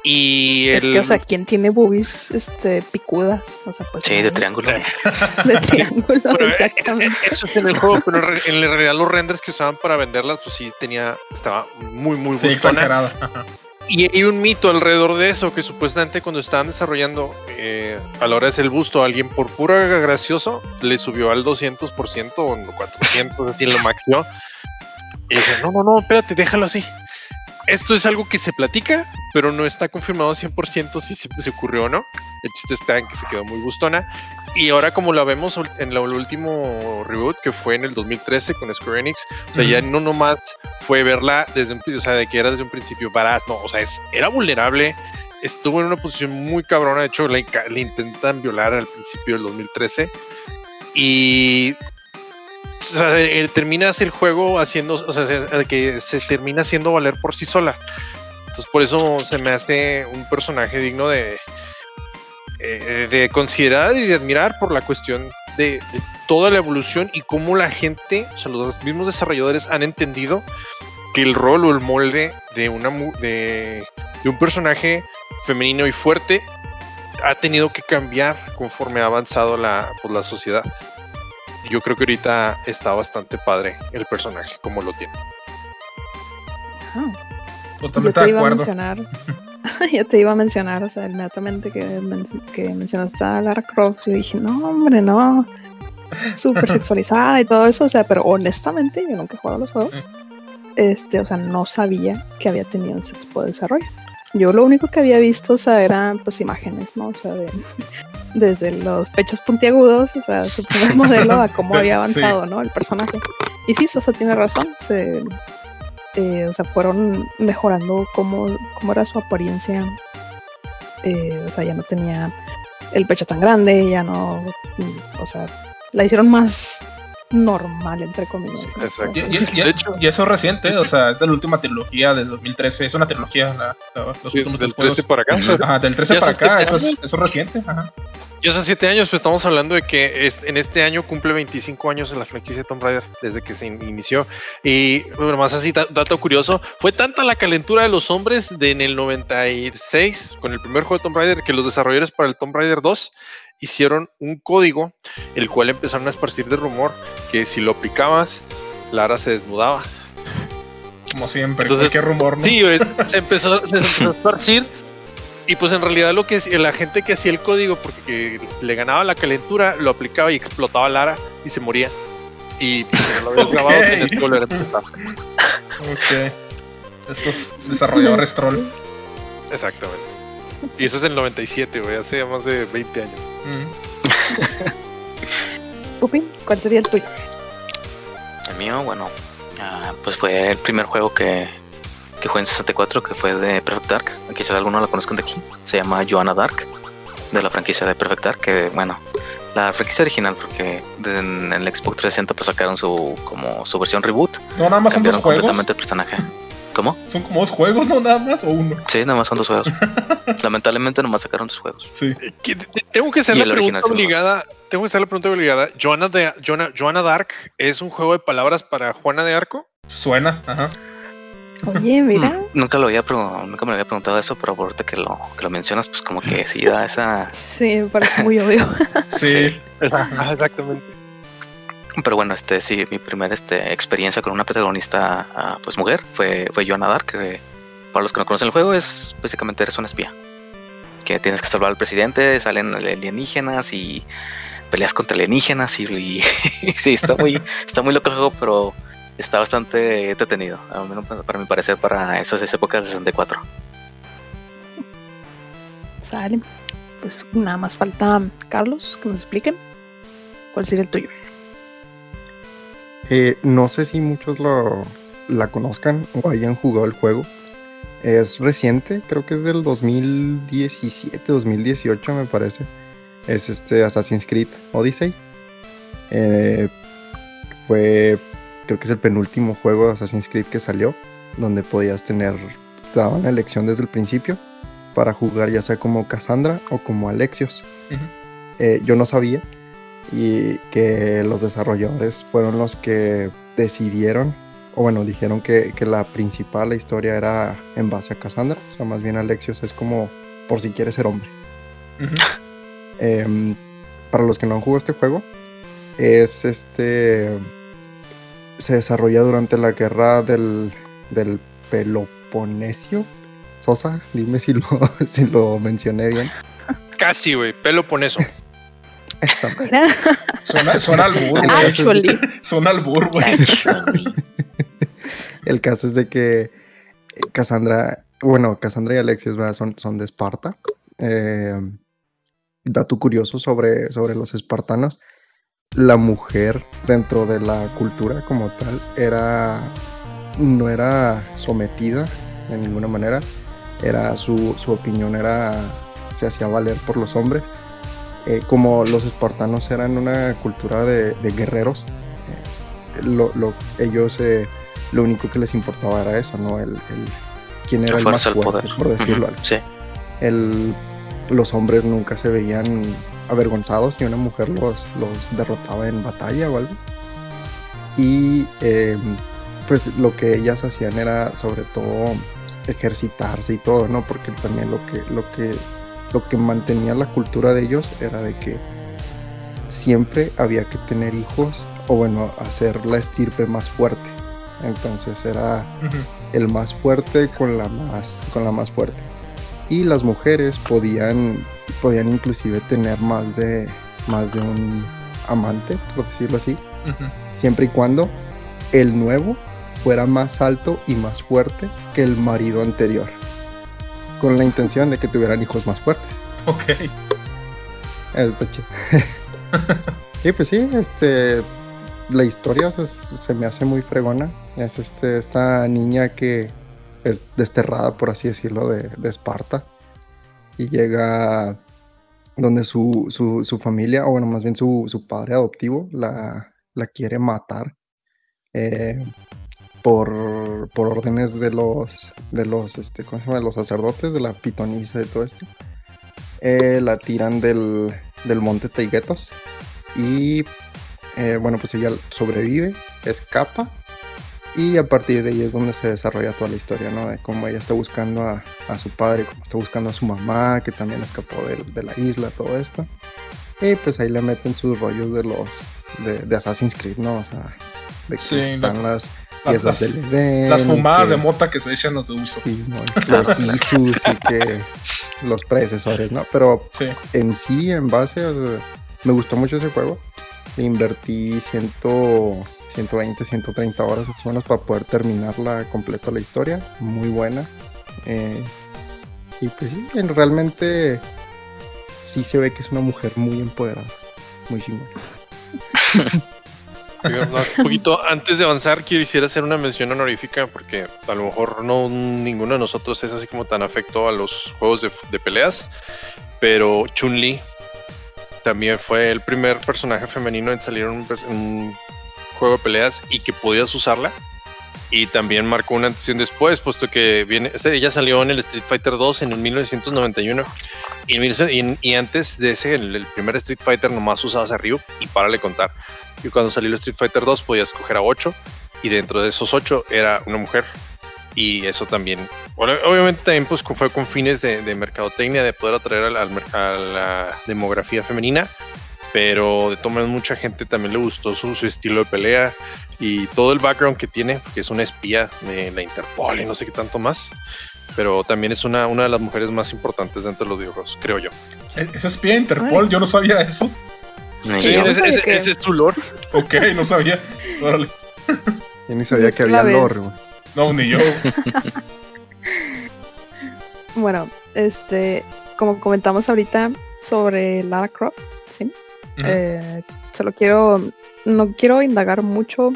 y es que, o sea, ¿quién tiene boobies este, picudas? O sea, pues. Sí, (laughs) de triángulo. de triángulo, eh, exactamente. Eso es en el juego, pero en realidad los renders que usaban para venderlas, pues sí tenía. Estaba muy, muy sí, Y hay un mito alrededor de eso, que supuestamente cuando estaban desarrollando eh, a la hora de hacer el busto alguien por pura gracioso, le subió al 200% o 400, así lo máximo. Y dice, no, no, no, espérate, déjalo así esto es algo que se platica, pero no está confirmado 100% si se, ocurrió o no. El chiste está en que se quedó muy gustona. Y ahora como la vemos en el último reboot que fue en el 2013 con Square Enix, o sea, ya no nomás fue verla desde un o sea, de que era desde un principio varaz, no, o sea, es, era vulnerable, estuvo en una posición muy cabrona, de hecho le, le intentan violar al principio del 2013 y o sea, eh, terminas el juego haciendo, o sea, que se termina haciendo valer por sí sola. Entonces, por eso se me hace un personaje digno de, eh, de considerar y de admirar por la cuestión de, toda la evolución y cómo la gente, o sea, los mismos desarrolladores han entendido que el rol o el molde de, una, de, de un personaje femenino y fuerte ha tenido que cambiar conforme ha avanzado la, pues, la sociedad. Yo creo que ahorita está bastante padre el personaje como lo tiene. Totalmente yo te iba a mencionar, (laughs) (laughs) yo te iba a mencionar, o sea, inmediatamente que, que mencionaste a Lara Croft, yo dije, no, hombre, no, súper (laughs) sexualizada y todo eso, o sea, pero honestamente, yo nunca he jugado los juegos, este, o sea, no sabía que había tenido ese tipo de desarrollo. Yo lo único que había visto, o sea, eran pues imágenes, ¿no? O sea, de, (laughs) desde los pechos puntiagudos, o sea, su primer modelo a cómo había avanzado, ¿no? El personaje. Y sí, Sosa tiene razón, se, eh, o sea, fueron mejorando cómo, cómo era su apariencia. Eh, o sea, ya no tenía el pecho tan grande, ya no, o sea, la hicieron más normal, entre comillas. Exacto. Y, eso es reciente, o sea, es de la última trilogía del 2013. Es una trilogía, la, los últimos del 13 para acá. Ajá, del 13 para acá, eso es, eso es reciente. Ajá. Y hace 7 años, pues estamos hablando de que en este año cumple 25 años en la franquicia de Tomb Raider, desde que se inició. Y bueno, más así, dato curioso, fue tanta la calentura de los hombres de en el 96, con el primer juego de Tomb Raider, que los desarrolladores para el Tomb Raider 2 hicieron un código, el cual empezaron a esparcir de rumor que si lo aplicabas, Lara se desnudaba. Como siempre, Entonces, qué rumor, ¿no? Sí, se empezó, se empezó a (laughs) esparcir. Y pues en realidad lo que la gente que hacía el código, porque le ganaba la calentura, lo aplicaba y explotaba Lara y se moría. Y pues, si no lo habías (laughs) grabado, tenías que volver a empezar. Ok. Estos desarrolladores (laughs) troll. Exactamente. Y eso es el 97, güey, hace más de 20 años. (laughs) Pupi, ¿cuál sería el tuyo? El mío, bueno, ah, pues fue el primer juego que, que jugué en 64, que fue de Perfect Dark. Aquí si alguno la conozcan de aquí. Se llama Joanna Dark, de la franquicia de Perfect Dark, que bueno, la franquicia original, porque en el Xbox 360 pues sacaron su como su versión reboot. No, nada más son dos juegos. completamente el personaje. ¿Cómo? Son como dos juegos, ¿no? Nada más o uno. Sí, nada más son dos juegos. (laughs) Lamentablemente nomás sacaron dos juegos. Sí. Tengo que hacer la pregunta obligada. Tengo que hacer la pregunta obligada. Joana, de, Joana, Dark es un juego de palabras para Juana de Arco. Suena, ajá. Oye, mira. Mm, nunca lo había nunca me había preguntado eso, pero ahorita que lo, que lo mencionas, pues como que sí da esa. Sí, me parece muy obvio. (laughs) sí, exactamente. Pero bueno, este sí, mi primera este, experiencia con una protagonista ah, pues mujer fue, fue Joanna Dark, que para los que no conocen el juego es básicamente eres una espía. Que tienes que salvar al presidente, salen alienígenas y peleas contra alienígenas y, (laughs) sí, está muy, está muy loco el juego, pero está bastante entretenido, al menos para mi parecer, para esas, épocas de 64. Sale. Pues nada más falta Carlos que nos expliquen cuál sería el tuyo. Eh, no sé si muchos lo, la conozcan o hayan jugado el juego. Es reciente, creo que es del 2017, 2018 me parece. Es este Assassin's Creed Odyssey. Eh, fue, creo que es el penúltimo juego de Assassin's Creed que salió, donde podías tener, te daban la elección desde el principio para jugar ya sea como Cassandra o como Alexios. Eh, yo no sabía, y que los desarrolladores fueron los que decidieron, o bueno, dijeron que, la principal, la historia era en base a Cassandra, o sea, más bien Alexios es como por si quiere ser hombre. Em, para los que no han jugado este juego, es este. Se desarrolla durante la guerra del, del Peloponesio. Sosa, dime si lo, (laughs) si lo mencioné bien. Casi, güey, Peloponeso. (laughs) Suena, suena al burro. Actually. (laughs) Suena al burro, güey. El caso es de que Cassandra, bueno, Cassandra y Alexios son, son de Esparta. Eh, dato curioso sobre, sobre los espartanos. La mujer dentro de la cultura como tal era no era sometida de ninguna manera. Era su, su opinión era se hacía valer por los hombres eh, como los espartanos eran una cultura de, guerreros, eh, lo, ellos eh, lo único que les importaba era eso, ¿no? El, quién era el más fuerte, por decirlo sí. el, los hombres nunca se veían avergonzados si una mujer los, los derrotaba en batalla o algo. Y em, pues lo que ellas hacían era sobre todo ejercitarse y todo, ¿no? Porque también lo que, lo que lo que mantenía la cultura de ellos era de que siempre había que tener hijos o bueno, hacer la estirpe más fuerte. Entonces era el más fuerte con la más, con la más fuerte. Y las mujeres podían, podían inclusive tener más de, más de un amante, por decirlo así, siempre y cuando el nuevo fuera más alto y más fuerte que el marido anterior, con la intención de que tuvieran hijos más fuertes. Ok. Esto chido. (laughs) y pues sí, este, la historia se me hace muy fregona. Es este, esta niña que es desterrada, por así decirlo, de, Esparta. Y llega donde su, su, familia, o bueno, más bien su, su padre adoptivo, la, la quiere matar. Eh, por, por, órdenes de los de los este ¿cómo se llama? los sacerdotes de la pitonisa y todo esto eh, la tiran del, del monte Teiguetos y eh, bueno, pues ella sobrevive, escapa y a partir de ahí es donde se desarrolla toda la historia, ¿no? De cómo ella está buscando a, su padre, cómo está buscando a su mamá, que también escapó de, la isla, todo esto. Y pues ahí le meten sus rollos de los de, Assassin's Creed, ¿no? O sea, de que están las piezas del Edén. Las fumadas de mota que se echan los de uso. los (laughs) Isus y que los predecesores, ¿no? Pero en sí, en base, me gustó mucho ese juego invertí 120, 130 horas más o menos para poder terminarla completa la historia. Muy buena. Eh, y pues sí, realmente sí se ve que es una mujer muy empoderada. Muy chingona. (laughs) un poquito antes de avanzar, quisiera hacer una mención honorífica porque a lo mejor no ninguno de nosotros es así como tan afecto a los juegos de, de peleas, pero Chun-Li también fue el primer personaje femenino en salir en un, juego de peleas y que podías usarla. Y también marcó una antes después, puesto que viene, ella salió en el Street Fighter 2 en el 1991. Y, y, antes de ese, el, primer Street Fighter nomás usabas a Ryu y para le contar. Y cuando salió el Street Fighter 2 podías escoger a 8 y dentro de esos 8 era una mujer y eso también, obviamente también pues fue con fines de, mercadotecnia, de poder atraer a la demografía femenina, pero de todas mucha gente también le gustó su, estilo de pelea y todo el background que tiene, que es una espía de la Interpol y no sé qué tanto más, pero también es una, una de las mujeres más importantes dentro de los videojuegos, creo yo. ¿E-, ¿Esa espía de Interpol? Yo no sabía eso. Sí, ese, es tu lore. Ok, no sabía. Órale. Yo ni sabía que había lore. No, ni yo. (laughs) bueno, este, como comentamos ahorita sobre Lara Croft, ¿sí? Eh, solo quiero, no quiero indagar mucho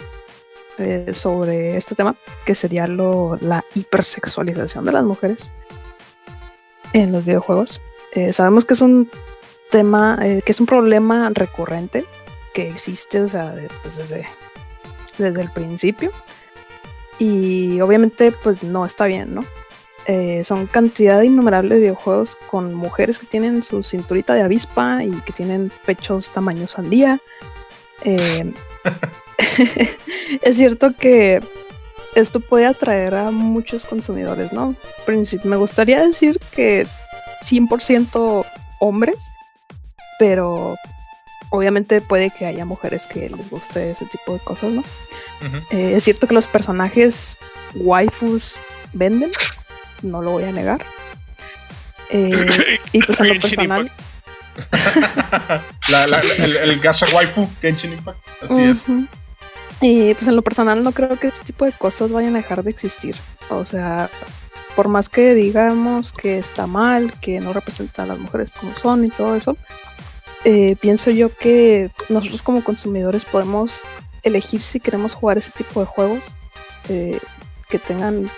eh, sobre este tema, que sería lo, la hipersexualización de las mujeres en los videojuegos. Eh, sabemos que es un tema, que es un problema recurrente que existe, o sea, pues, desde, desde el principio y obviamente pues no está bien, ¿no? Eh, son cantidad innumerable de videojuegos con mujeres que tienen su cinturita de avispa y que tienen pechos tamaño sandía. Eh, (laughs) (laughs) es cierto que esto puede atraer a muchos consumidores, ¿no? Me gustaría decir que 100% hombres, pero obviamente puede que haya mujeres que les guste ese tipo de cosas, ¿no? Eh, es cierto que los personajes waifus venden, no lo voy a negar. (laughs) Eh, y pues en lo (laughs) personal. (laughs) el, el gacha waifu Genshin Impact, así es. Y pues en lo personal no creo que este tipo de cosas vayan a dejar de existir. O sea, por más que digamos que está mal, que no representa a las mujeres como son y todo eso, eh, pienso yo que nosotros como consumidores podemos elegir si queremos jugar ese tipo de juegos eh, que tengan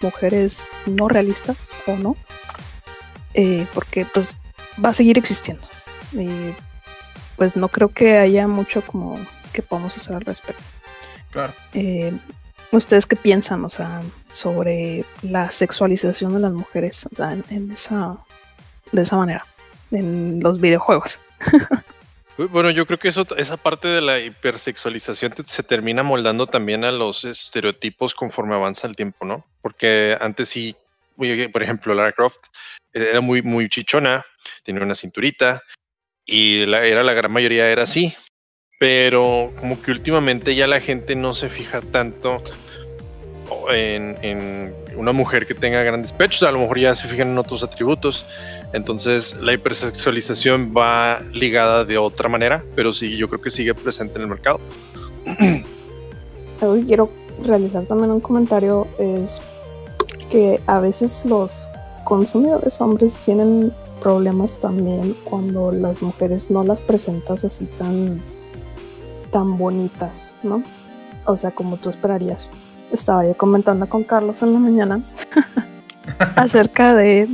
mujeres no realistas o no, eh, porque pues va a seguir existiendo. Y pues no creo que haya mucho como que podamos hacer al respecto. Claro. ¿Ustedes qué piensan, o sea, sobre la sexualización de las mujeres, en esa, de esa manera, en los videojuegos? (laughs) Bueno, yo creo que eso, esa parte de la hipersexualización se termina moldando también a los estereotipos conforme avanza el tiempo, ¿no? Porque antes sí, por ejemplo, Lara Croft era muy, muy chichona, tenía una cinturita y la, era la gran mayoría era así, pero como que últimamente ya la gente no se fija tanto en, una mujer que tenga grandes pechos, a lo mejor ya se fijan en otros atributos, entonces la hipersexualización va ligada de otra manera, pero sí, yo creo que sigue presente en el mercado. Algo que quiero realizar también un comentario es que a veces los consumidores hombres tienen problemas también cuando las mujeres no las presentas así tan tan bonitas, ¿no? O sea, como tú esperarías. Estaba yo comentando con Carlos en la mañana (laughs) acerca de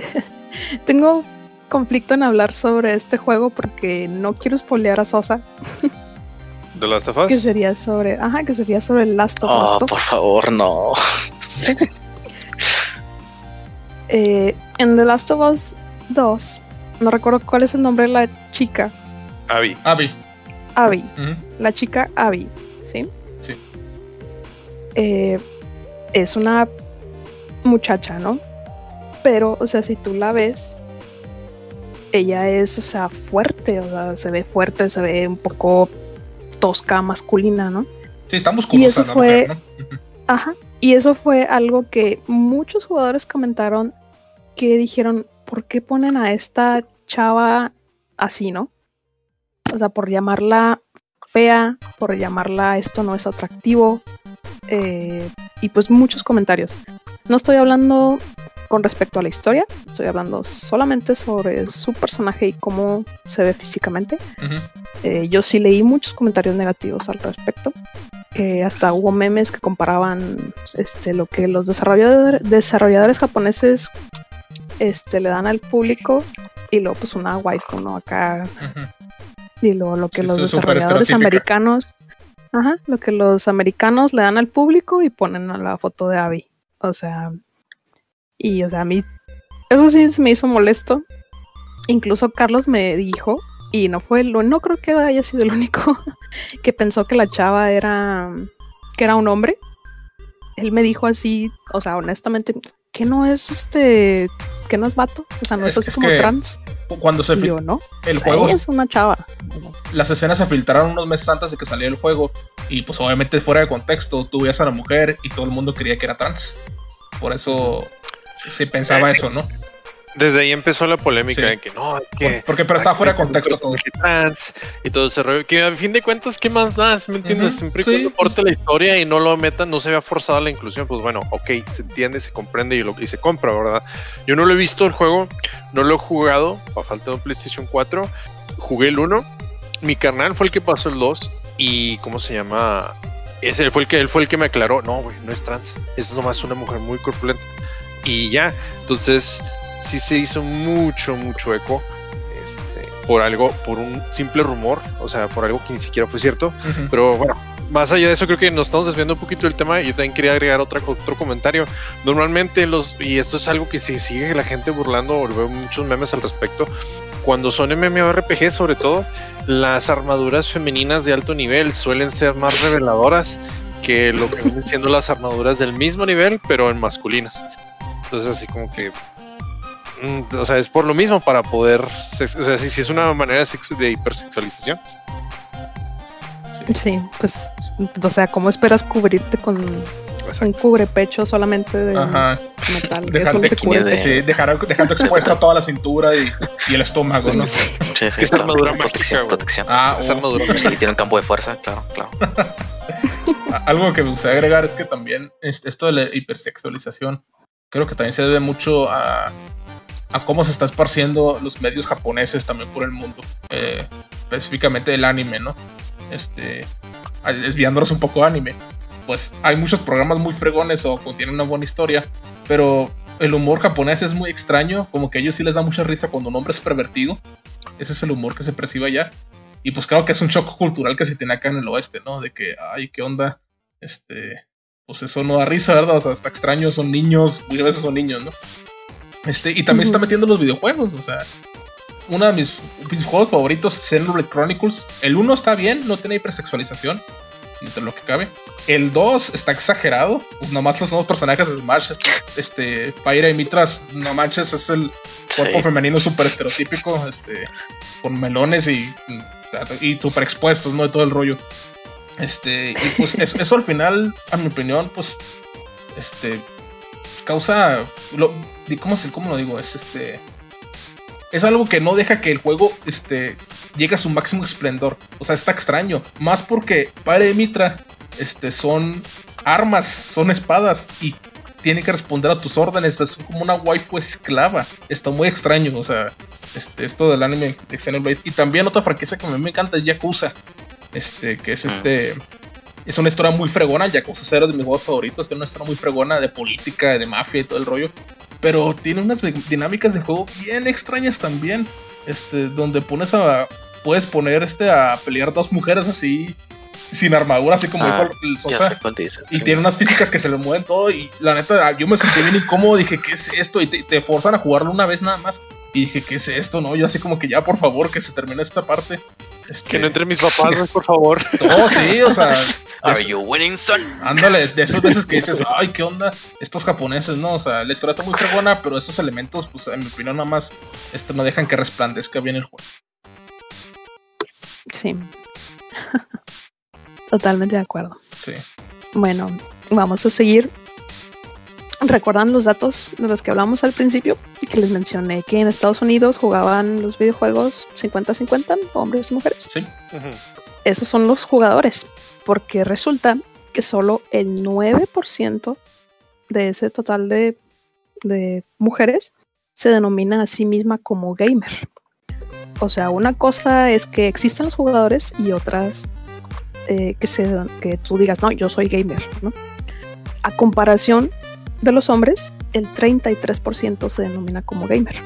(laughs) tengo conflicto en hablar sobre este juego porque no quiero spoilear a Sosa. ¿De Last of Us? Que sería sobre, ajá, que sería sobre el Last of Us. Oh, por favor, no. Eh, en The Last of Us 2, no recuerdo cuál es el nombre de la chica. Abby. Abby. Abby. La chica Abby, ¿sí? Sí. Eh, es una muchacha, ¿no? Pero, o sea, si tú la ves, ella es, o sea, fuerte, o sea, se ve fuerte, se ve un poco tosca, masculina, ¿no? Sí, está musculosa. Y eso fue, ajá, y eso fue algo que muchos jugadores comentaron que dijeron, ¿por qué ponen a esta chava así, no? O sea, por llamarla fea, por llamarla esto no es atractivo. Eh, y pues muchos comentarios. No estoy hablando con respecto a la historia, estoy hablando solamente sobre su personaje y cómo se ve físicamente. Eh, yo sí leí muchos comentarios negativos al respecto, que hasta hubo memes que comparaban este, lo que los desarrolladores, japoneses este, le dan al público y luego pues una waifu, ¿no? Acá. Y luego lo que los desarrolladores americanos, ajá, lo que los americanos le dan al público y ponen a la foto de Abby. O sea, y, o sea, a mí, eso sí se me hizo molesto. Incluso Carlos me dijo, y no fue lo, no creo que haya sido el único (laughs) que pensó que la chava era, que era un hombre. Él me dijo así, o sea, honestamente, que no es este, que no es vato, o sea, no es, como trans. Cuando se filtró, ¿no? El juego es una chava. Las escenas se filtraron unos meses antes de que saliera el juego y pues obviamente fuera de contexto, tú veías a la mujer y todo el mundo creía que era trans. Por eso se pensaba eso, ¿no? Desde ahí empezó la polémica de que no, que. Porque, pero está fuera de contexto todo. Trans y todo ese rollo. Que a fin de cuentas, ¿qué más das? ¿Me entiendes? Siempre que importe la historia y no lo metan, no se vea forzada la inclusión. Pues bueno, ok, se entiende, se comprende y, lo, y se compra, ¿verdad? Yo no lo he visto el juego, no lo he jugado, a falta de un PlayStation 4. Jugué el 1. Mi carnal fue el que pasó el 2. Y, ¿cómo se llama? Ese fue el que él fue el que me aclaró. No, güey, no es trans. Es nomás una mujer muy corpulenta y ya. Entonces, sí se hizo mucho, mucho eco este, por algo, por un simple rumor, o sea, por algo que ni siquiera fue cierto. Pero bueno, más allá de eso, creo que nos estamos desviando un poquito del tema y yo también quería agregar otra, otro comentario. Normalmente los, y esto es algo que se sigue la gente burlando, veo muchos memes al respecto, cuando son MMORPG sobre todo, las armaduras femeninas de alto nivel suelen ser más reveladoras que lo que vienen siendo las armaduras del mismo nivel, pero en masculinas. Entonces, así como que. Mm, o sea, es por lo mismo para poder. O sea, si, es una manera de, hipersexualización. Sí. pues. O sea, ¿cómo esperas cubrirte con un cubrepecho solamente de metal? (laughs) dejando, expuesta toda la cintura y, el estómago, ¿no? Sí, sí, es armadura protección, protección. Ah, es armadura Sí, tiene un campo de fuerza, claro, claro. (laughs) Algo que me gustaría agregar es que también esto de la hipersexualización creo que también se debe mucho a, cómo se está esparciendo los medios japoneses también por el mundo, eh, específicamente el anime, ¿no? Este, desviándonos un poco anime. Pues hay muchos programas muy fregones o tienen una buena historia, pero el humor japonés es muy extraño, como que a ellos sí les da mucha risa cuando un hombre es pervertido. Ese es el humor que se percibe allá. Y pues creo que es un shock cultural que se tiene acá en el oeste, ¿no? De que, ay, qué onda, este, pues eso no da risa, ¿verdad? O sea, está extraño, son niños, muchas veces son niños, ¿no? Este, y también está metiendo los videojuegos, o sea, uno de mis, juegos favoritos es Xenoblade Chronicles. El 1 está bien, no tiene hipersexualización, entre lo que cabe. El 2 está exagerado. Pues nomás los nuevos personajes de Smash, este, Pyra y Mitras, no manches, es el cuerpo femenino súper estereotípico, este, con melones y, y súper expuestos, ¿no? De todo el rollo. Este, y pues eso al final, a mi opinión, pues, este, causa, lo, ¿cómo, ¿cómo lo digo? Es este, es algo que no deja que el juego, este, llegue a su máximo esplendor. O sea, está extraño. Más porque Padre de Mitra, este, son armas, son espadas y tiene que responder a tus órdenes. Es como una waifu esclava. Está muy extraño. O sea, este, esto del anime de Xenoblade. Y también otra franquicia que a mí me encanta es Yakuza. Este, que es mm. este. Es una historia muy fregona. Yakuza 0 es de mis juegos favoritos. Tiene una historia muy fregona de política, de mafia y todo el rollo. Pero tiene unas dinámicas de juego bien extrañas también. Este, donde pones a. Puedes poner este a pelear dos mujeres así. Sin armadura, así como ah, el Sosa. y tiene unas físicas que se le mueven todo. Y la neta, yo me sentí bien incómodo. Dije, ¿qué es esto? Y te, te forzan a jugarlo una vez nada más. Y dije, ¿qué es esto? No, yo así como que ya, por favor, que se termine esta parte. Este... Que no entre mis papás, por favor. (laughs) No, sí, o sea. Are you winning, son? Ándale, de esas veces que dices, ay, qué onda, estos japoneses, ¿no? O sea, la historia está muy buena, pero esos elementos, pues, en mi opinión, nada más este, no dejan que resplandezca bien el juego. Sí. (laughs) Totalmente de acuerdo. Sí. Bueno, vamos a seguir ¿Recuerdan los datos de los que hablamos al principio? Que les mencioné que en Estados Unidos jugaban los videojuegos 50-50, hombres y mujeres. Sí. Esos son los jugadores, porque resulta que solo el 9% de ese total de, mujeres se denomina a sí misma como gamer. O sea, una cosa es que existan los jugadores y otras eh, que, se, que tú digas, no, yo soy gamer. ¿no? A comparación de los hombres, el 33% se denomina como gamer.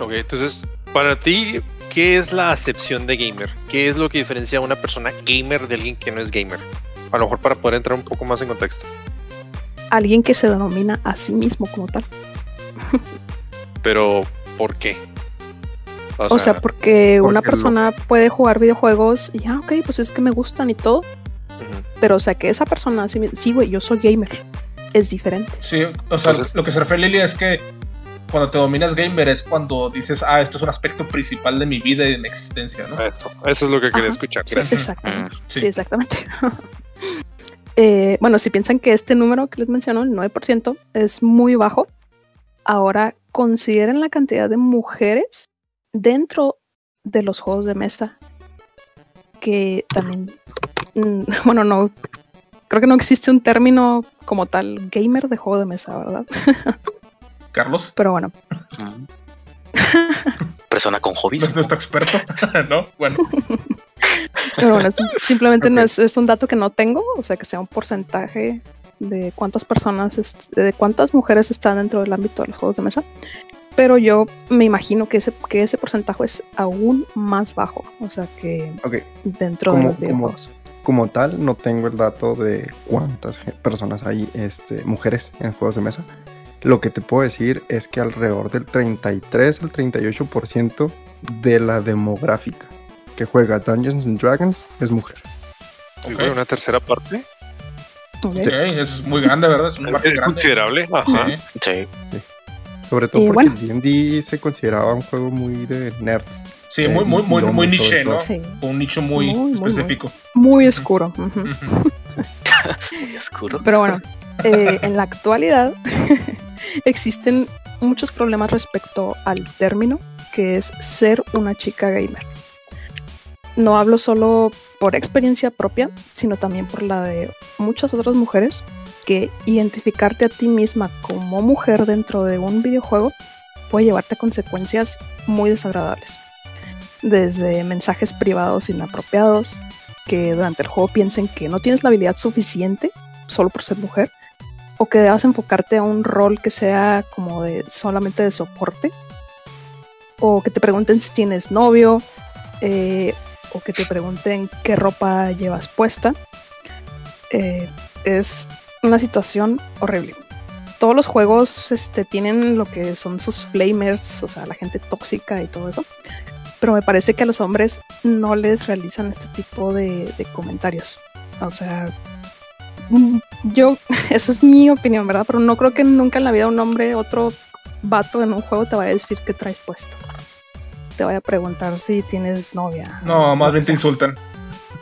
Ok, entonces, para ti, ¿qué es la acepción de gamer? ¿Qué es lo que diferencia a una persona gamer de alguien que no es gamer? A lo mejor para poder entrar un poco más en contexto. Alguien que se denomina a sí mismo como tal. Pero, ¿por qué? O, sea, porque, una persona puede jugar videojuegos y, ah, ok, pues es que me gustan y todo. Pero, o sea, que esa persona, sí, güey, yo soy gamer es diferente. Sí, o sea, lo que se refiere Lili es que cuando te dominas gamer es cuando dices, ah, esto es un aspecto principal de mi vida y de mi existencia, ¿no? Eso, eso es lo que quería escuchar. Sí, exactamente. Sí, exactamente. (laughs) Eh, bueno, si piensan que este número que les menciono, el 9%, es muy bajo, ahora consideren la cantidad de mujeres dentro de los juegos de mesa que también, mm, (laughs) bueno, no, creo que no existe un término como tal gamer de juego de mesa, ¿verdad? (laughs) Carlos. Pero bueno. Persona con hobbies. No es nuestro experto, (laughs) ¿no? Bueno. (laughs) Pero bueno, simplemente no es, es, un dato que no tengo, o sea, que sea un porcentaje de cuántas personas, de cuántas mujeres están dentro del ámbito de los juegos de mesa. Pero yo me imagino que ese, que ese porcentaje es aún más bajo, o sea, que dentro de los videojuegos como tal, no tengo el dato de cuántas personas hay, este, mujeres en juegos de mesa. Lo que te puedo decir es que alrededor del 33 al 38% de la demográfica que juega Dungeons and Dragons es mujer. Okay. ¿Una tercera parte? Okay. es muy grande, ¿verdad? Es, un es considerable. Sí. Sobre todo porque el D&D se consideraba un juego muy de nerds. Sí, muy, muy, muy, muy niche, ¿no? Sí. Un nicho muy, específico. Muy, oscuro. (laughs) muy oscuro. Pero bueno, eh, en la actualidad (laughs) existen muchos problemas respecto al término que es ser una chica gamer. No hablo solo por experiencia propia, sino también por la de muchas otras mujeres que identificarte a ti misma como mujer dentro de un videojuego puede llevarte a consecuencias muy desagradables desde mensajes privados inapropiados, que durante el juego piensen que no tienes la habilidad suficiente solo por ser mujer, o que debas enfocarte a un rol que sea como de solamente de soporte, o que te pregunten si tienes novio, eh, o que te pregunten qué ropa llevas puesta. Eh, es una situación horrible. Todos los juegos este, tienen lo que son sus flamers, o sea, la gente tóxica y todo eso pero me parece que a los hombres no les realizan este tipo de, comentarios. O sea, mm, yo, (laughs) eso es mi opinión, ¿verdad? Pero no creo que nunca en la vida un hombre, otro vato en un juego te vaya a decir qué traes puesto. Te vaya a preguntar si tienes novia. No, más bien te insultan.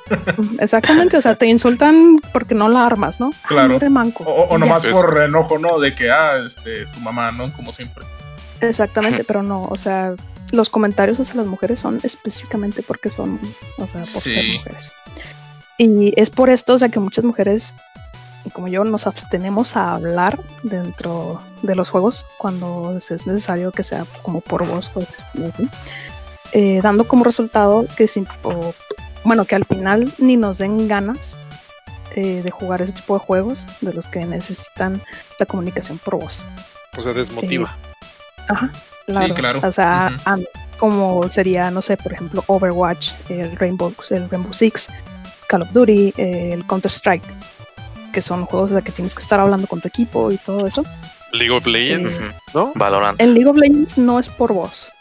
(laughs) Exactamente, o sea, te insultan porque no la armas, ¿no? Claro. o, nomás por enojo, ¿no? De que, ah, este, tu mamá, ¿no? Como siempre. Exactamente, pero no, o sea, los comentarios hacia las mujeres son específicamente porque son, o sea, por ser mujeres. Y es por esto, o sea, que muchas mujeres, como yo, nos abstenemos a hablar dentro de los juegos cuando es necesario que sea como por voz, pues, eh, dando como resultado que si, bueno, que al final ni nos den ganas eh, de jugar ese tipo de juegos de los que necesitan la comunicación por voz. O sea, desmotiva. Eh, ajá, claro. Sí, claro. O sea, como sería, no sé, por ejemplo, Overwatch, el Rainbow, el Rainbow Six, Call of Duty, el Counter Strike, que son juegos de que tienes que estar hablando con tu equipo y todo eso. League of Legends, eh, ¿no? Valorant. En League of Legends no es por voz.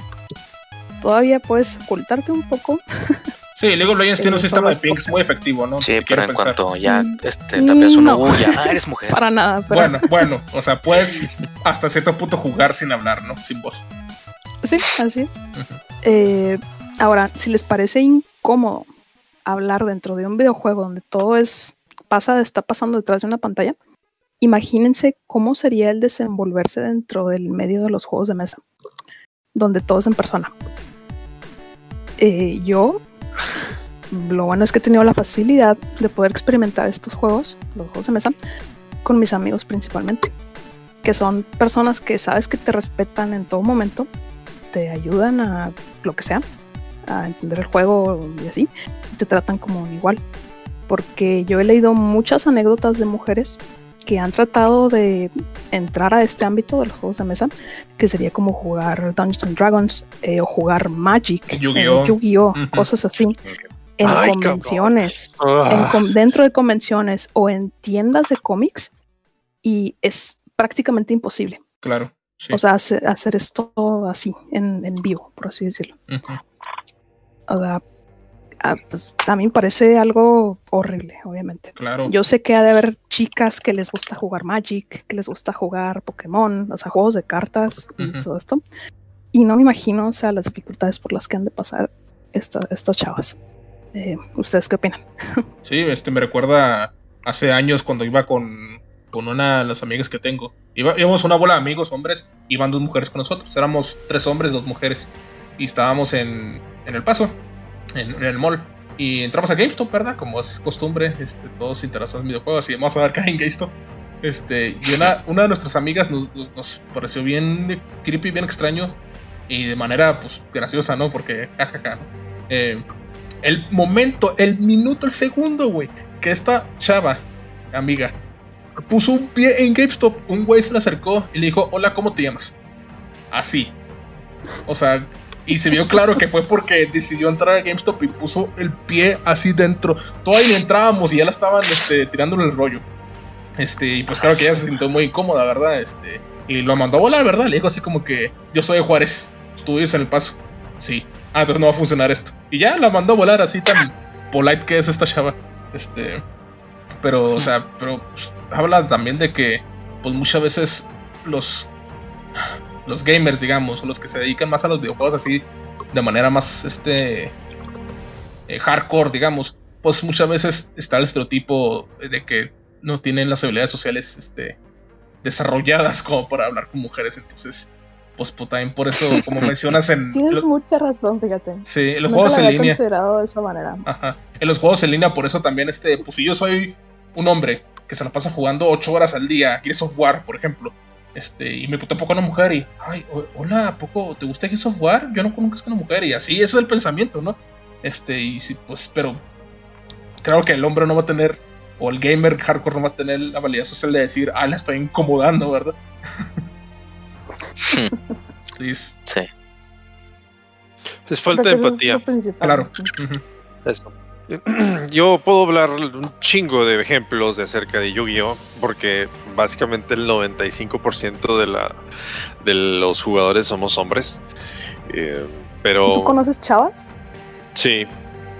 Todavía puedes ocultarte un poco (laughs) Sí, League of Legends tiene un sistema de pings muy efectivo, ¿no? Sí, pero en cuanto ya mm, este, tapeas un no. ya eres mujer. Para nada. Pero... Bueno, bueno, o sea, puedes hasta cierto punto jugar sin hablar, ¿no? Sin voz. Sí, así es. Eh, ahora, si les parece incómodo hablar dentro de un videojuego donde todo es pasa, está pasando detrás de una pantalla, imagínense cómo sería el desenvolverse dentro del medio de los juegos de mesa, donde todo es en persona. Eh, yo lo bueno es que he tenido la facilidad de poder experimentar estos juegos, los juegos de mesa, con mis amigos principalmente, que son personas que sabes que te respetan en todo momento, te ayudan a lo que sea, a entender el juego y así, y te tratan como igual. Porque yo he leído muchas anécdotas de mujeres que han tratado de entrar a este ámbito de los juegos de mesa, que sería como jugar Dungeons and Dragons eh, o jugar Magic, Yu-Gi-Oh, cosas así, en convenciones, ah. dentro de convenciones o en tiendas de cómics, y es prácticamente imposible. Claro. O sea, hacer, esto así, en, vivo, por así decirlo. O sea, a, pues, a mí me parece algo horrible, obviamente. Claro. Yo sé que ha de haber chicas que les gusta jugar Magic, que les gusta jugar Pokémon, o sea, juegos de cartas y todo esto. Y no me imagino, o sea, las dificultades por las que han de pasar estas chavas. Eh, ¿Ustedes qué opinan? (laughs) Sí, este me recuerda hace años cuando iba con, con una de las amigas que tengo. Iba, íbamos una bola de amigos, hombres, iban dos mujeres con nosotros. Éramos tres hombres, dos mujeres. Y estábamos en, en el paso en, el mall. Y entramos a GameStop, ¿verdad? Como es costumbre, este, todos interesados en videojuegos y vamos a ver qué hay en GameStop. Este, y una, una de nuestras amigas nos, nos, pareció bien creepy, bien extraño. Y de manera, pues, graciosa, ¿no? Porque, jajaja, eh, el momento, el minuto, el segundo, güey, que esta chava, amiga, puso un pie en GameStop, un güey se le acercó y le dijo, hola, ¿cómo te llamas? Así. O sea, y se vio claro que fue porque decidió entrar a GameStop y puso el pie así dentro. Todavía entrábamos y ya la estaban este, tirándole el rollo. Este, y pues claro que ella se sintió muy incómoda, ¿verdad? Este, y lo mandó a volar, ¿verdad? Le dijo así como que yo soy Juárez, tú vives el paso. Sí. Ah, entonces no va a funcionar esto. Y ya la mandó a volar así tan polite que es esta chava. Este. Pero, o sea, pero pues, habla también de que, pues muchas veces los los gamers, digamos, los que se dedican más a los videojuegos así de manera más este eh, hardcore, digamos, pues muchas veces está el estereotipo de que no tienen las habilidades sociales este, desarrolladas (laughs) como para hablar con mujeres, entonces pues, pues también por eso, como (laughs) mencionas en... Tienes mucha razón, fíjate. Sí, en los juegos en línea. considerado de esa manera. Ajá. En los juegos en línea, por eso también, este, pues si yo soy un hombre que se la pasa jugando 8 horas al día, Gears of War, por ejemplo, este, y me puto poco una mujer y, ay, hola, ¿a poco te gusta Gears software? Yo no conozco a una mujer y así, ese es el pensamiento, ¿no? Este, y sí, pues, pero creo que el hombre no va a tener, o el gamer hardcore no va a tener la validez social de decir, ah, la estoy incomodando, ¿verdad? (laughs) Please. Sí. Es falta de empatía. claro. Eso. (clears throat) Yo puedo hablar un chingo de ejemplos de acerca de Yu-Gi-Oh! porque básicamente el 95% de, la, de los jugadores somos hombres. Eh, pero... ¿Tú conoces chavas? Sí.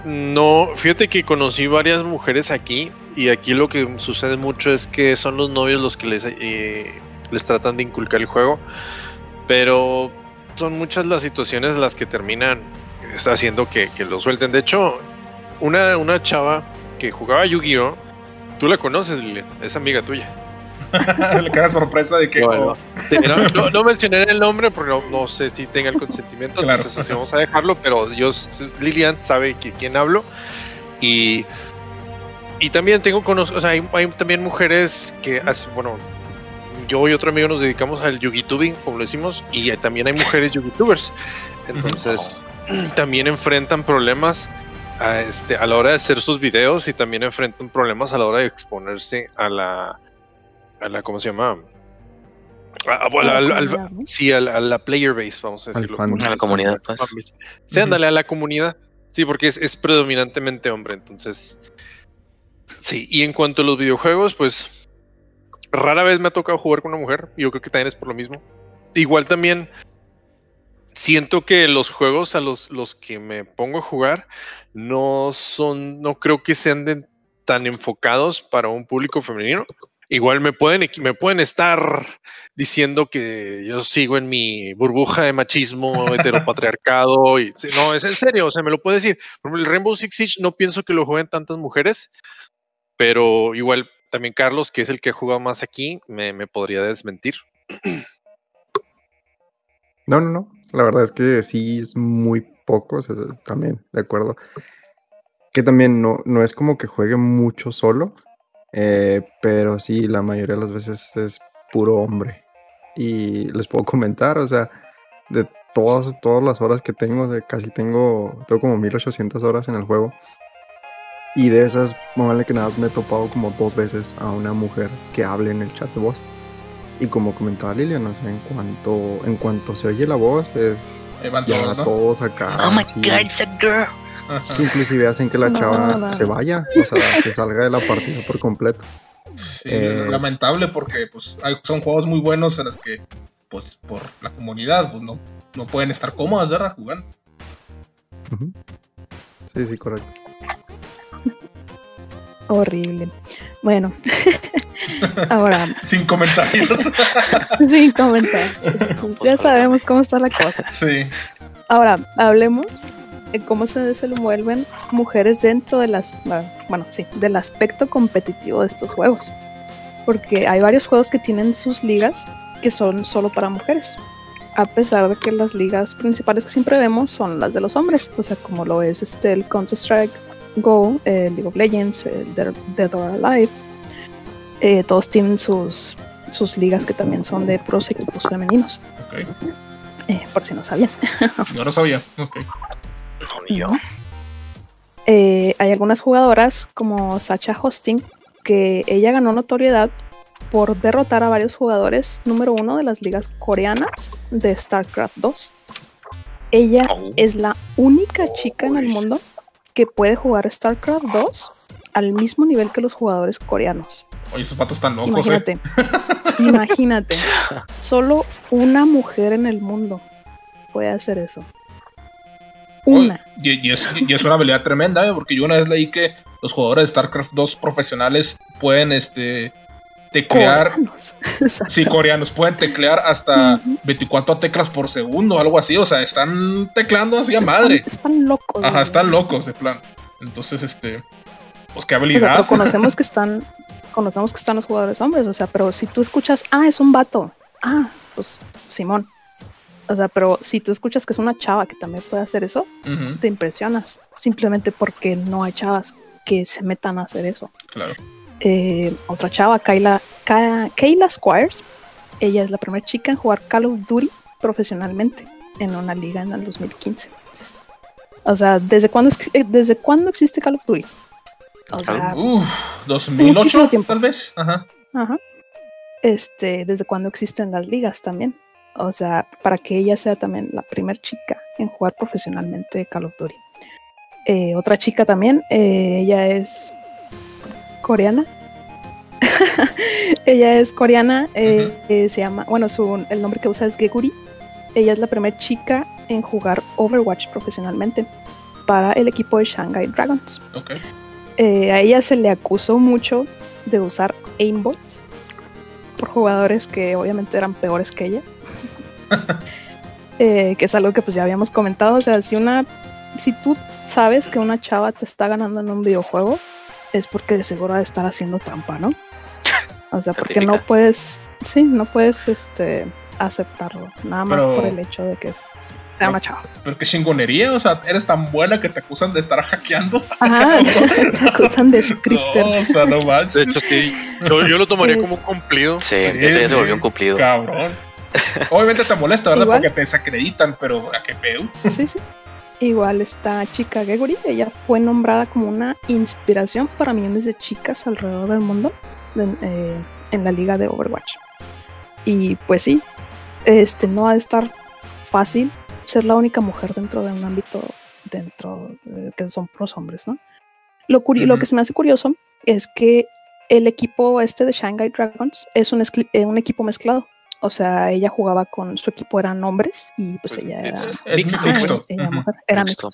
No, fíjate que conocí varias mujeres aquí, y aquí lo que sucede mucho es que son los novios los que les, eh, les tratan de inculcar el juego, pero son muchas las situaciones las que terminan haciendo que, que lo suelten. De hecho, una, una chava que jugaba Yu-Gi-Oh! Tú la conoces, Lilian, es amiga tuya. (laughs) Le queda sorpresa de que. no, mencioné el nombre porque no, sé si tenga el consentimiento, entonces así vamos a dejarlo, pero yo, Lilian sabe que quién hablo. Y, y también tengo conozco, o sea, hay, también mujeres que, bueno, yo y otro amigo nos dedicamos al Tubing, como lo decimos, y también hay mujeres Tubers Entonces, (clears throat) también enfrentan problemas a, este, a la hora de hacer sus videos y también enfrentan problemas a la hora de exponerse a la, a la ¿cómo se llama? A, sí, a la, player base, vamos a decirlo. a la comunidad. Pues. Sí, ándale a la comunidad. Sí, porque es, es, predominantemente hombre, entonces. Sí, y en cuanto a los videojuegos, pues rara vez me ha tocado jugar con una mujer. Yo creo que también es por lo mismo. Igual también siento que los juegos a los, los que me pongo a jugar no son, no creo que sean tan enfocados para un público femenino. Igual me pueden, me pueden estar diciendo que yo sigo en mi burbuja de machismo, (laughs) heteropatriarcado. Y, no, es en serio, o sea, me lo puede decir. Por el Rainbow Six Siege no pienso que lo jueguen tantas mujeres, pero igual también Carlos, que es el que ha jugado más aquí, me, me podría desmentir. No, no, no. La verdad es que sí es muy poco, también, de acuerdo. Que también no, no es como que juegue mucho solo, eh, pero sí, la mayoría de las veces es puro hombre. Y les puedo comentar, o sea, de todas, todas las horas que tengo, de casi tengo, tengo como 1800 horas en el juego. Y de esas, vale que nada me he topado como dos veces a una mujer que hable en el chat de voz. Y como comentaba Lilian, o sea, en cuanto, en cuanto se oye la voz, es ya todos acá. Oh my god, it's a girl. Inclusive hacen que la chava se vaya, o sea, que salga de la partida por completo. Eh, lamentable porque pues son juegos muy buenos en los que pues por la comunidad pues no, no pueden estar cómodas de jugando. Sí, sí, correcto. Horrible. Bueno, (laughs) ahora. (laughs) Sin comentarios. (laughs) Sin comentarios. (laughs) ya sabemos cómo está la cosa. Sí. Ahora, hablemos de cómo se desenvuelven mujeres dentro de las. Bueno, sí, del aspecto competitivo de estos juegos. Porque hay varios juegos que tienen sus ligas que son solo para mujeres. A pesar de que las ligas principales que siempre vemos son las de los hombres. O sea, como lo es este, el Counter-Strike Go, League of Legends, Dead or Alive, eh, todos tienen sus, sus ligas que también son de pros equipos femeninos. Eh, por si no sabían. (laughs) no lo sabía. No, eh, hay algunas jugadoras como Sacha Hosting que ella ganó notoriedad por derrotar a varios jugadores número uno de las ligas coreanas de StarCraft 2. Ella oh. es la única chica en el mundo que puede jugar StarCraft 2 al mismo nivel que los jugadores coreanos. Oye, esos patos están locos. ¿eh? Imagínate. Imagínate. (laughs) Solo una mujer en el mundo puede hacer eso. Una. y, es, una habilidad tremenda, ¿eh? porque yo una vez leí que los jugadores de StarCraft 2 profesionales pueden este teclear. Coreanos. (laughs) sí, coreanos pueden teclear hasta 24 teclas por segundo, algo así. O sea, están tecleando así a madre. Están, locos. Ajá, están locos de plan. Entonces, este. Pues qué habilidad. Pero conocemos que están. Conocemos que están los jugadores hombres. O sea, pero si tú escuchas, ah, es un vato. Ah, pues Simón. O sea, pero si tú escuchas que es una chava que también puede hacer eso, te impresionas. Simplemente porque no hay chavas que se metan a hacer eso. Claro. Eh, otra chava, Kayla, Kayla Squires. Ella es la primera chica en jugar Call of Duty profesionalmente en una liga en el 2015. O sea, ¿desde cuándo, eh, ¿desde cuándo existe Call of Duty? O sea, 2008 tal vez. Ajá. Ajá. Este, ¿desde cuándo existen las ligas también? O sea, para que ella sea también la primera chica en jugar profesionalmente Call of Duty. Eh, otra chica también, ella es coreana. (laughs) ella es coreana, eh, eh, se llama, bueno, su, el nombre que usa es Geguri. Ella es la primera chica en jugar Overwatch profesionalmente para el equipo de Shanghai Dragons. Eh, a ella se le acusó mucho de usar aimbots por jugadores que obviamente eran peores que ella. (laughs) Eh, que es algo que pues ya habíamos comentado. O sea, si una. Si tú sabes que una chava te está ganando en un videojuego, es porque de seguro de estar haciendo trampa, ¿no? O sea, porque no puedes. Sí, no puedes este aceptarlo. Nada más por el hecho de que sea una chava. Pero qué chingonería, o sea, eres tan buena que te acusan de estar hackeando. (laughs) Ajá, (laughs) te acusan de scripter. No, o sea, no manches. De hecho, sí, yo, yo lo tomaría como un cumplido. Sí, eso ya se volvió un cumplido. Cabrón. Obviamente te molesta, ¿verdad? Porque te desacreditan, pero ¿a qué pedo? Sí, sí. Igual esta chica Gregory, ella fue nombrada como una inspiración para millones de chicas alrededor del mundo eh, en la liga de Overwatch. Y pues sí, este no ha de estar fácil ser la única mujer dentro de un ámbito dentro de, que son los hombres, ¿no? Lo, lo que se me hace curioso es que el equipo este de Shanghai Dragons es un, eh, un equipo mezclado. O sea, ella jugaba con su equipo, eran hombres y pues, pues ella era, mixto. Era, mixto.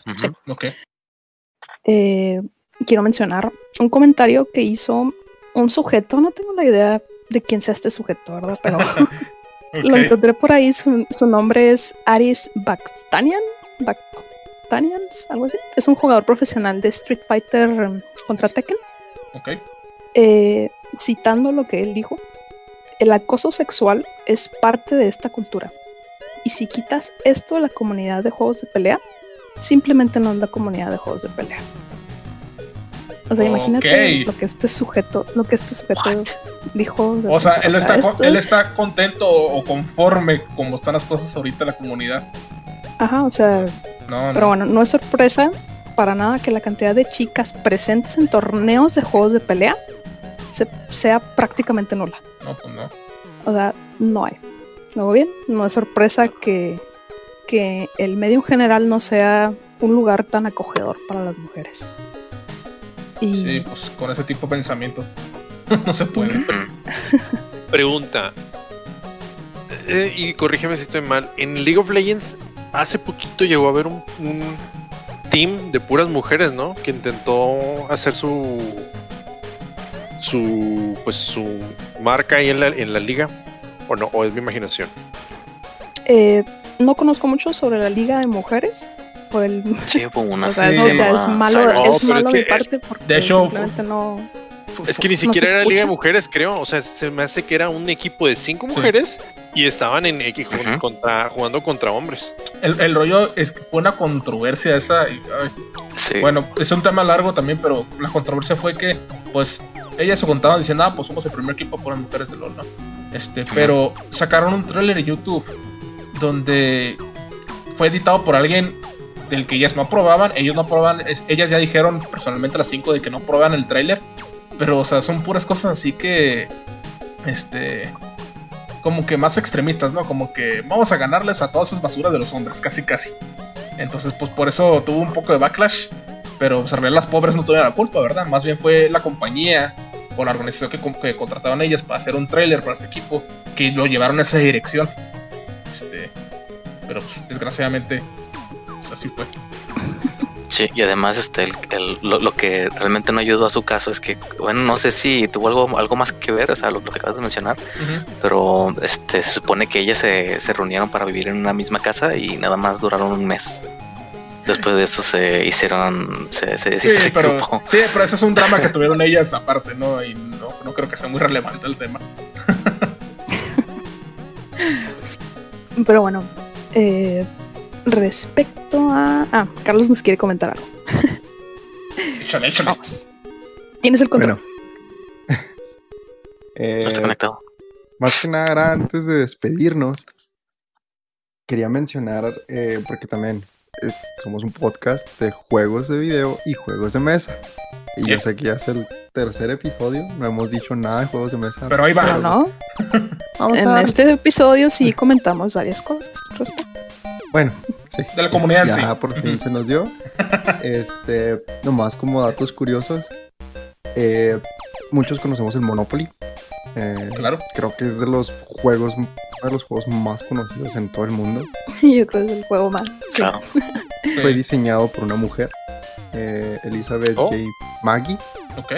Eh, quiero mencionar un comentario que hizo un sujeto, no tengo la idea de quién sea este sujeto, ¿verdad? Pero (laughs) lo encontré por ahí, su, nombre es Aris Bakstanian, Bakstanians, algo así. Es un jugador profesional de Street Fighter um, contra Tekken. Ok. Eh, citando lo que él dijo, el acoso sexual es parte de esta cultura. Y si quitas esto de la comunidad de juegos de pelea, simplemente no es la comunidad de juegos de pelea. O sea, imagínate lo que este sujeto, lo que este sujeto dijo. O sea, él, está, él está contento o conforme como están las cosas ahorita en la comunidad. Ajá, o sea. Pero bueno, no es sorpresa para nada que la cantidad de chicas presentes en torneos de juegos de pelea sea prácticamente nula. No, pues no. O sea, no hay. ¿No bien? No es sorpresa que, que el medio en general no sea un lugar tan acogedor para las mujeres. Sí, pues con ese tipo de pensamiento (laughs) no se puede. (laughs) Pregunta. Eh, y corrígeme si estoy mal. En League of Legends hace poquito llegó a haber un, team de puras mujeres, ¿no? Que intentó hacer su su pues su marca ahí en la, en la liga o no o es mi imaginación. Eh, no conozco mucho sobre la liga de mujeres, por el. Sí, una. (laughs) o sea, es malo, es malo de parte porque de hecho, no. Es que ni siquiera era Liga de Mujeres, creo. O sea, se me hace que era un equipo de cinco mujeres y estaban en contra, jugando contra hombres. El, el, rollo es que fue una controversia esa. Bueno, es un tema largo también, pero la controversia fue que, pues, ellas se contaban diciendo, ah, pues somos el primer equipo por las mujeres de LOL, ¿no? Este, pero sacaron un trailer en YouTube donde fue editado por alguien del que ellas no aprobaban. Ellos no aprobaban, ellas ya dijeron personalmente a las 5 de que no aprobaban el tráiler. Pero, o sea, son puras cosas así que. Este. Como que más extremistas, ¿no? Como que vamos a ganarles a todas esas basuras de los hombres, casi casi. Entonces, pues por eso tuvo un poco de backlash. Pero, pues, en las pobres no tuvieron la culpa, ¿verdad? Más bien fue la compañía o la organización que, que contrataron ellas para hacer un tráiler para este equipo que lo llevaron a esa dirección. Este, pero, pues, desgraciadamente, así fue. Sí, y además este lo, que realmente no ayudó a su caso es que, bueno, no sé si tuvo algo, algo más que ver, o sea, lo, que acabas de mencionar, pero este se supone que ellas se, reunieron para vivir en una misma casa y nada más duraron un mes. Después de eso se hicieron, se, se sí, pero, (laughs) Sí, pero eso es un drama que tuvieron ellas aparte, ¿no? Y no, no creo que sea muy relevante el tema. pero bueno, eh, respecto a. Ah, Carlos nos quiere comentar algo. (laughs) Échale, échale. Vamos. Tienes el control. (laughs) eh, no está conectado. Más que nada, antes de despedirnos, quería mencionar, eh, porque también eh, somos un podcast de juegos de video y juegos de mesa. Y yo sé que ya es el tercer episodio, no hemos dicho nada de juegos de mesa. Pero ahí va. no. Vamos en este episodio sí comentamos varias cosas respecto. Bueno, sí. De la comunidad ya, por fin se nos dio. (laughs) Este, nomás como datos curiosos. Eh, muchos conocemos el Monopoly. Eh, claro. Creo que es de los juegos, de los juegos más conocidos en todo el mundo. (laughs) Yo creo que es el juego más. Claro. Fue diseñado por una mujer, eh, Elizabeth oh. J. Maggie. Ok.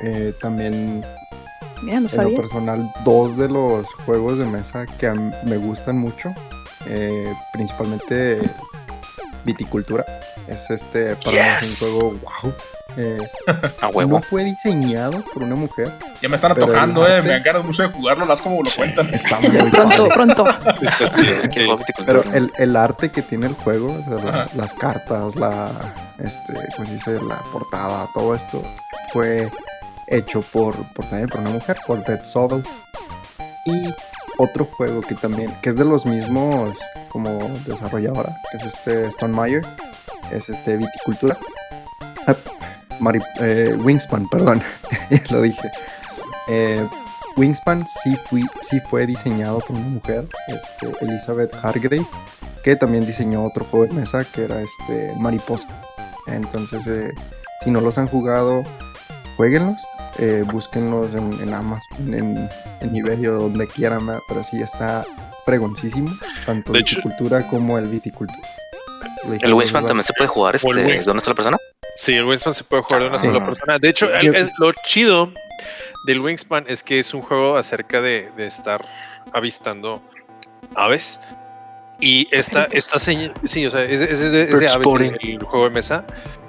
Eh, también Mira, no en sabía. lo personal, dos de los juegos de mesa que me gustan mucho, eh, principalmente Viticultura. Es este, para mí es Yes. un juego wow. Eh, A no huevo. fue diseñado por una mujer. Ya me están el eh. Me ganas mucho de jugarlo, las como lo Sí. cuentan. Está (laughs) muy Pronto, pronto. Pero el, el arte que tiene el juego, o sea, la- Ajá. las cartas, la, este, ¿cómo se dice? La portada, todo esto fue hecho por, por también por una mujer, por Dead Sobel. Y otro juego que también, que es de los mismos como desarrolladora, que es este Stone Meyer, es este Viticultura. Ah, eh, Wingspan, perdón, (laughs) lo dije. Eh, Wingspan sí, fui, sí fue diseñado por una mujer, este, Elizabeth Hargrave, que también diseñó otro juego de mesa que era este Mariposa. Entonces, eh, si no los han jugado, jueguenlos, eh, búsquenlos en, en Amazon, en, en o donde quieran, ¿verdad? pero sí está pregoncísimo, tanto De hecho- viticultura como el viticultura. El Wingspan también se puede jugar este, de una sola persona. Sí, el Wingspan se puede jugar de una Sí. sola persona. De hecho, el- Yo- es- lo chido del Wingspan es que es un juego acerca de, de estar avistando aves. Y esta, esta seña- sí, o sea, es, es- es de, es de Bird aves el, el juego de mesa.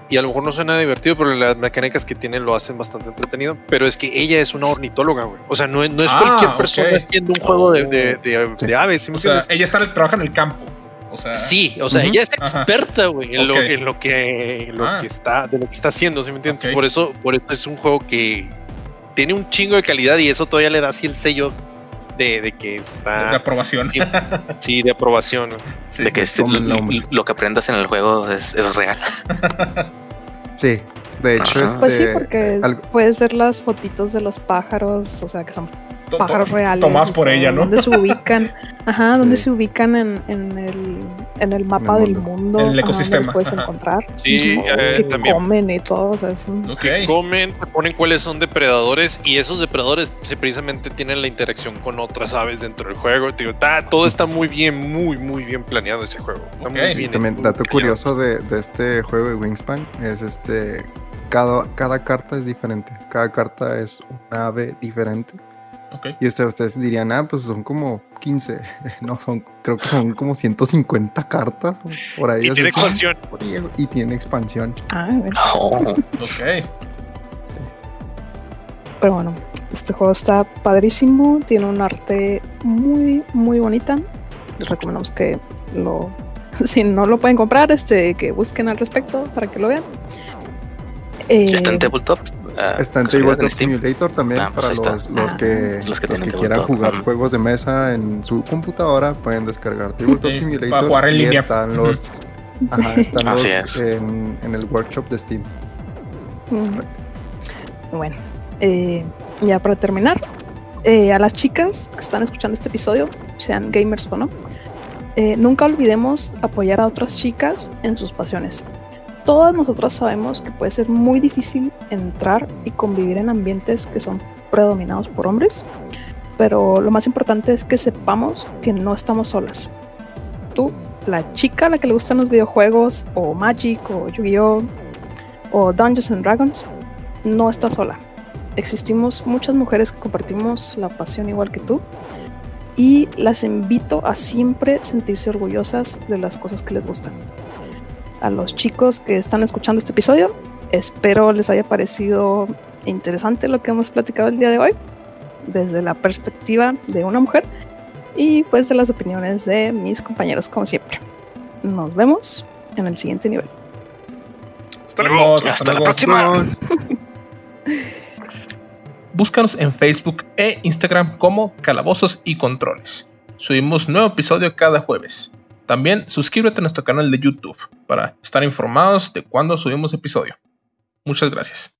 Y a lo mejor no suena divertido, pero las mecánicas que tiene lo hacen bastante entretenido. Pero es que ella es una ornitóloga, güey. O sea, no, es- no es Ah, cualquier persona haciendo un juego de, de- de- Sí. de aves. ¿sí O sea, ella está, trabaja en el campo. O sea, Sí, o sea, ella es experta, güey, en, lo, Ok. en lo que, en lo Ah. que está, de lo que está haciendo, ¿sí me entiendes? Por eso, por eso es un juego que tiene un chingo de calidad y eso todavía le da así el sello de, de que de está aprobación. Sí. sí, de aprobación. De que este- lo, que aprendas en el juego es, es real. (laughs) Sí, de hecho, Ajá. este, Pues sí, porque algo- puedes ver las fotitos de los pájaros, o sea, que son pájaros reales. Tomás por ella, ¿no? Donde se ubican, (laughs) ajá, donde Sí. se ubican en, en el, en el mapa el del mundo. En el ajá, ecosistema, los puedes ajá. encontrar. Sí, eh, que también comen y todo, o sea, es un- comen, te ponen cuáles son depredadores y esos depredadores sí, precisamente tienen la interacción con otras aves dentro del juego. Te digo, está- todo está muy bien, muy, muy bien planeado ese juego. Está muy bien También, muy dato planeado. curioso de, de este juego de Wingspan es este. Cada, cada carta es diferente. Cada carta es una ave diferente. Y ustedes, ustedes dirían, ah, pues son como 15. (laughs) No, son, creo que son como 150 cartas. Por ahí. Y así tiene son. expansión. (laughs) Y tiene expansión. Ah, bueno. Oh, Ok. Pero bueno, este juego está padrísimo, tiene un arte muy, muy bonita. Les recomendamos que lo, (laughs) si no lo pueden comprar, este, que busquen al respecto para que lo vean. Eh, Está en Tabletop. Ah, Está en casualidad, Tabletop. Simulator también Ah, pues para los, Ah, que, los que los que quieran Tabletop. jugar juegos de mesa en su computadora. Pueden descargar Tabletop Sí, Simulator. para jugar en y línea. Están los, ajá, están los es. en, en el workshop de Steam. Mm. Bueno, eh, ya para terminar, eh, a las chicas que están escuchando este episodio, sean gamers o no, eh, nunca olvidemos apoyar a otras chicas en sus pasiones. Todas nosotras sabemos que puede ser muy difícil entrar y convivir en ambientes que son predominados por hombres, pero lo más importante es que sepamos que no estamos solas. Tú, la chica a la que le gustan los videojuegos, o Magic, o Yu-Gi-Oh! o Dungeons and Dragons, no está sola. Existimos muchas mujeres que compartimos la pasión igual que tú y las invito a siempre sentirse orgullosas de las cosas que les gustan. A los chicos que están escuchando este episodio, espero les haya parecido interesante lo que hemos platicado el día de hoy, desde la perspectiva de una mujer y pues de las opiniones de mis compañeros como siempre. Nos vemos en el siguiente nivel. Hasta luego. Hasta Hasta la luego. próxima. Búscanos en Facebook e Instagram como Calabozos y Controles. Subimos nuevo episodio cada jueves. También suscríbete a nuestro canal de YouTube para estar informados de cuando subimos episodio. Muchas gracias.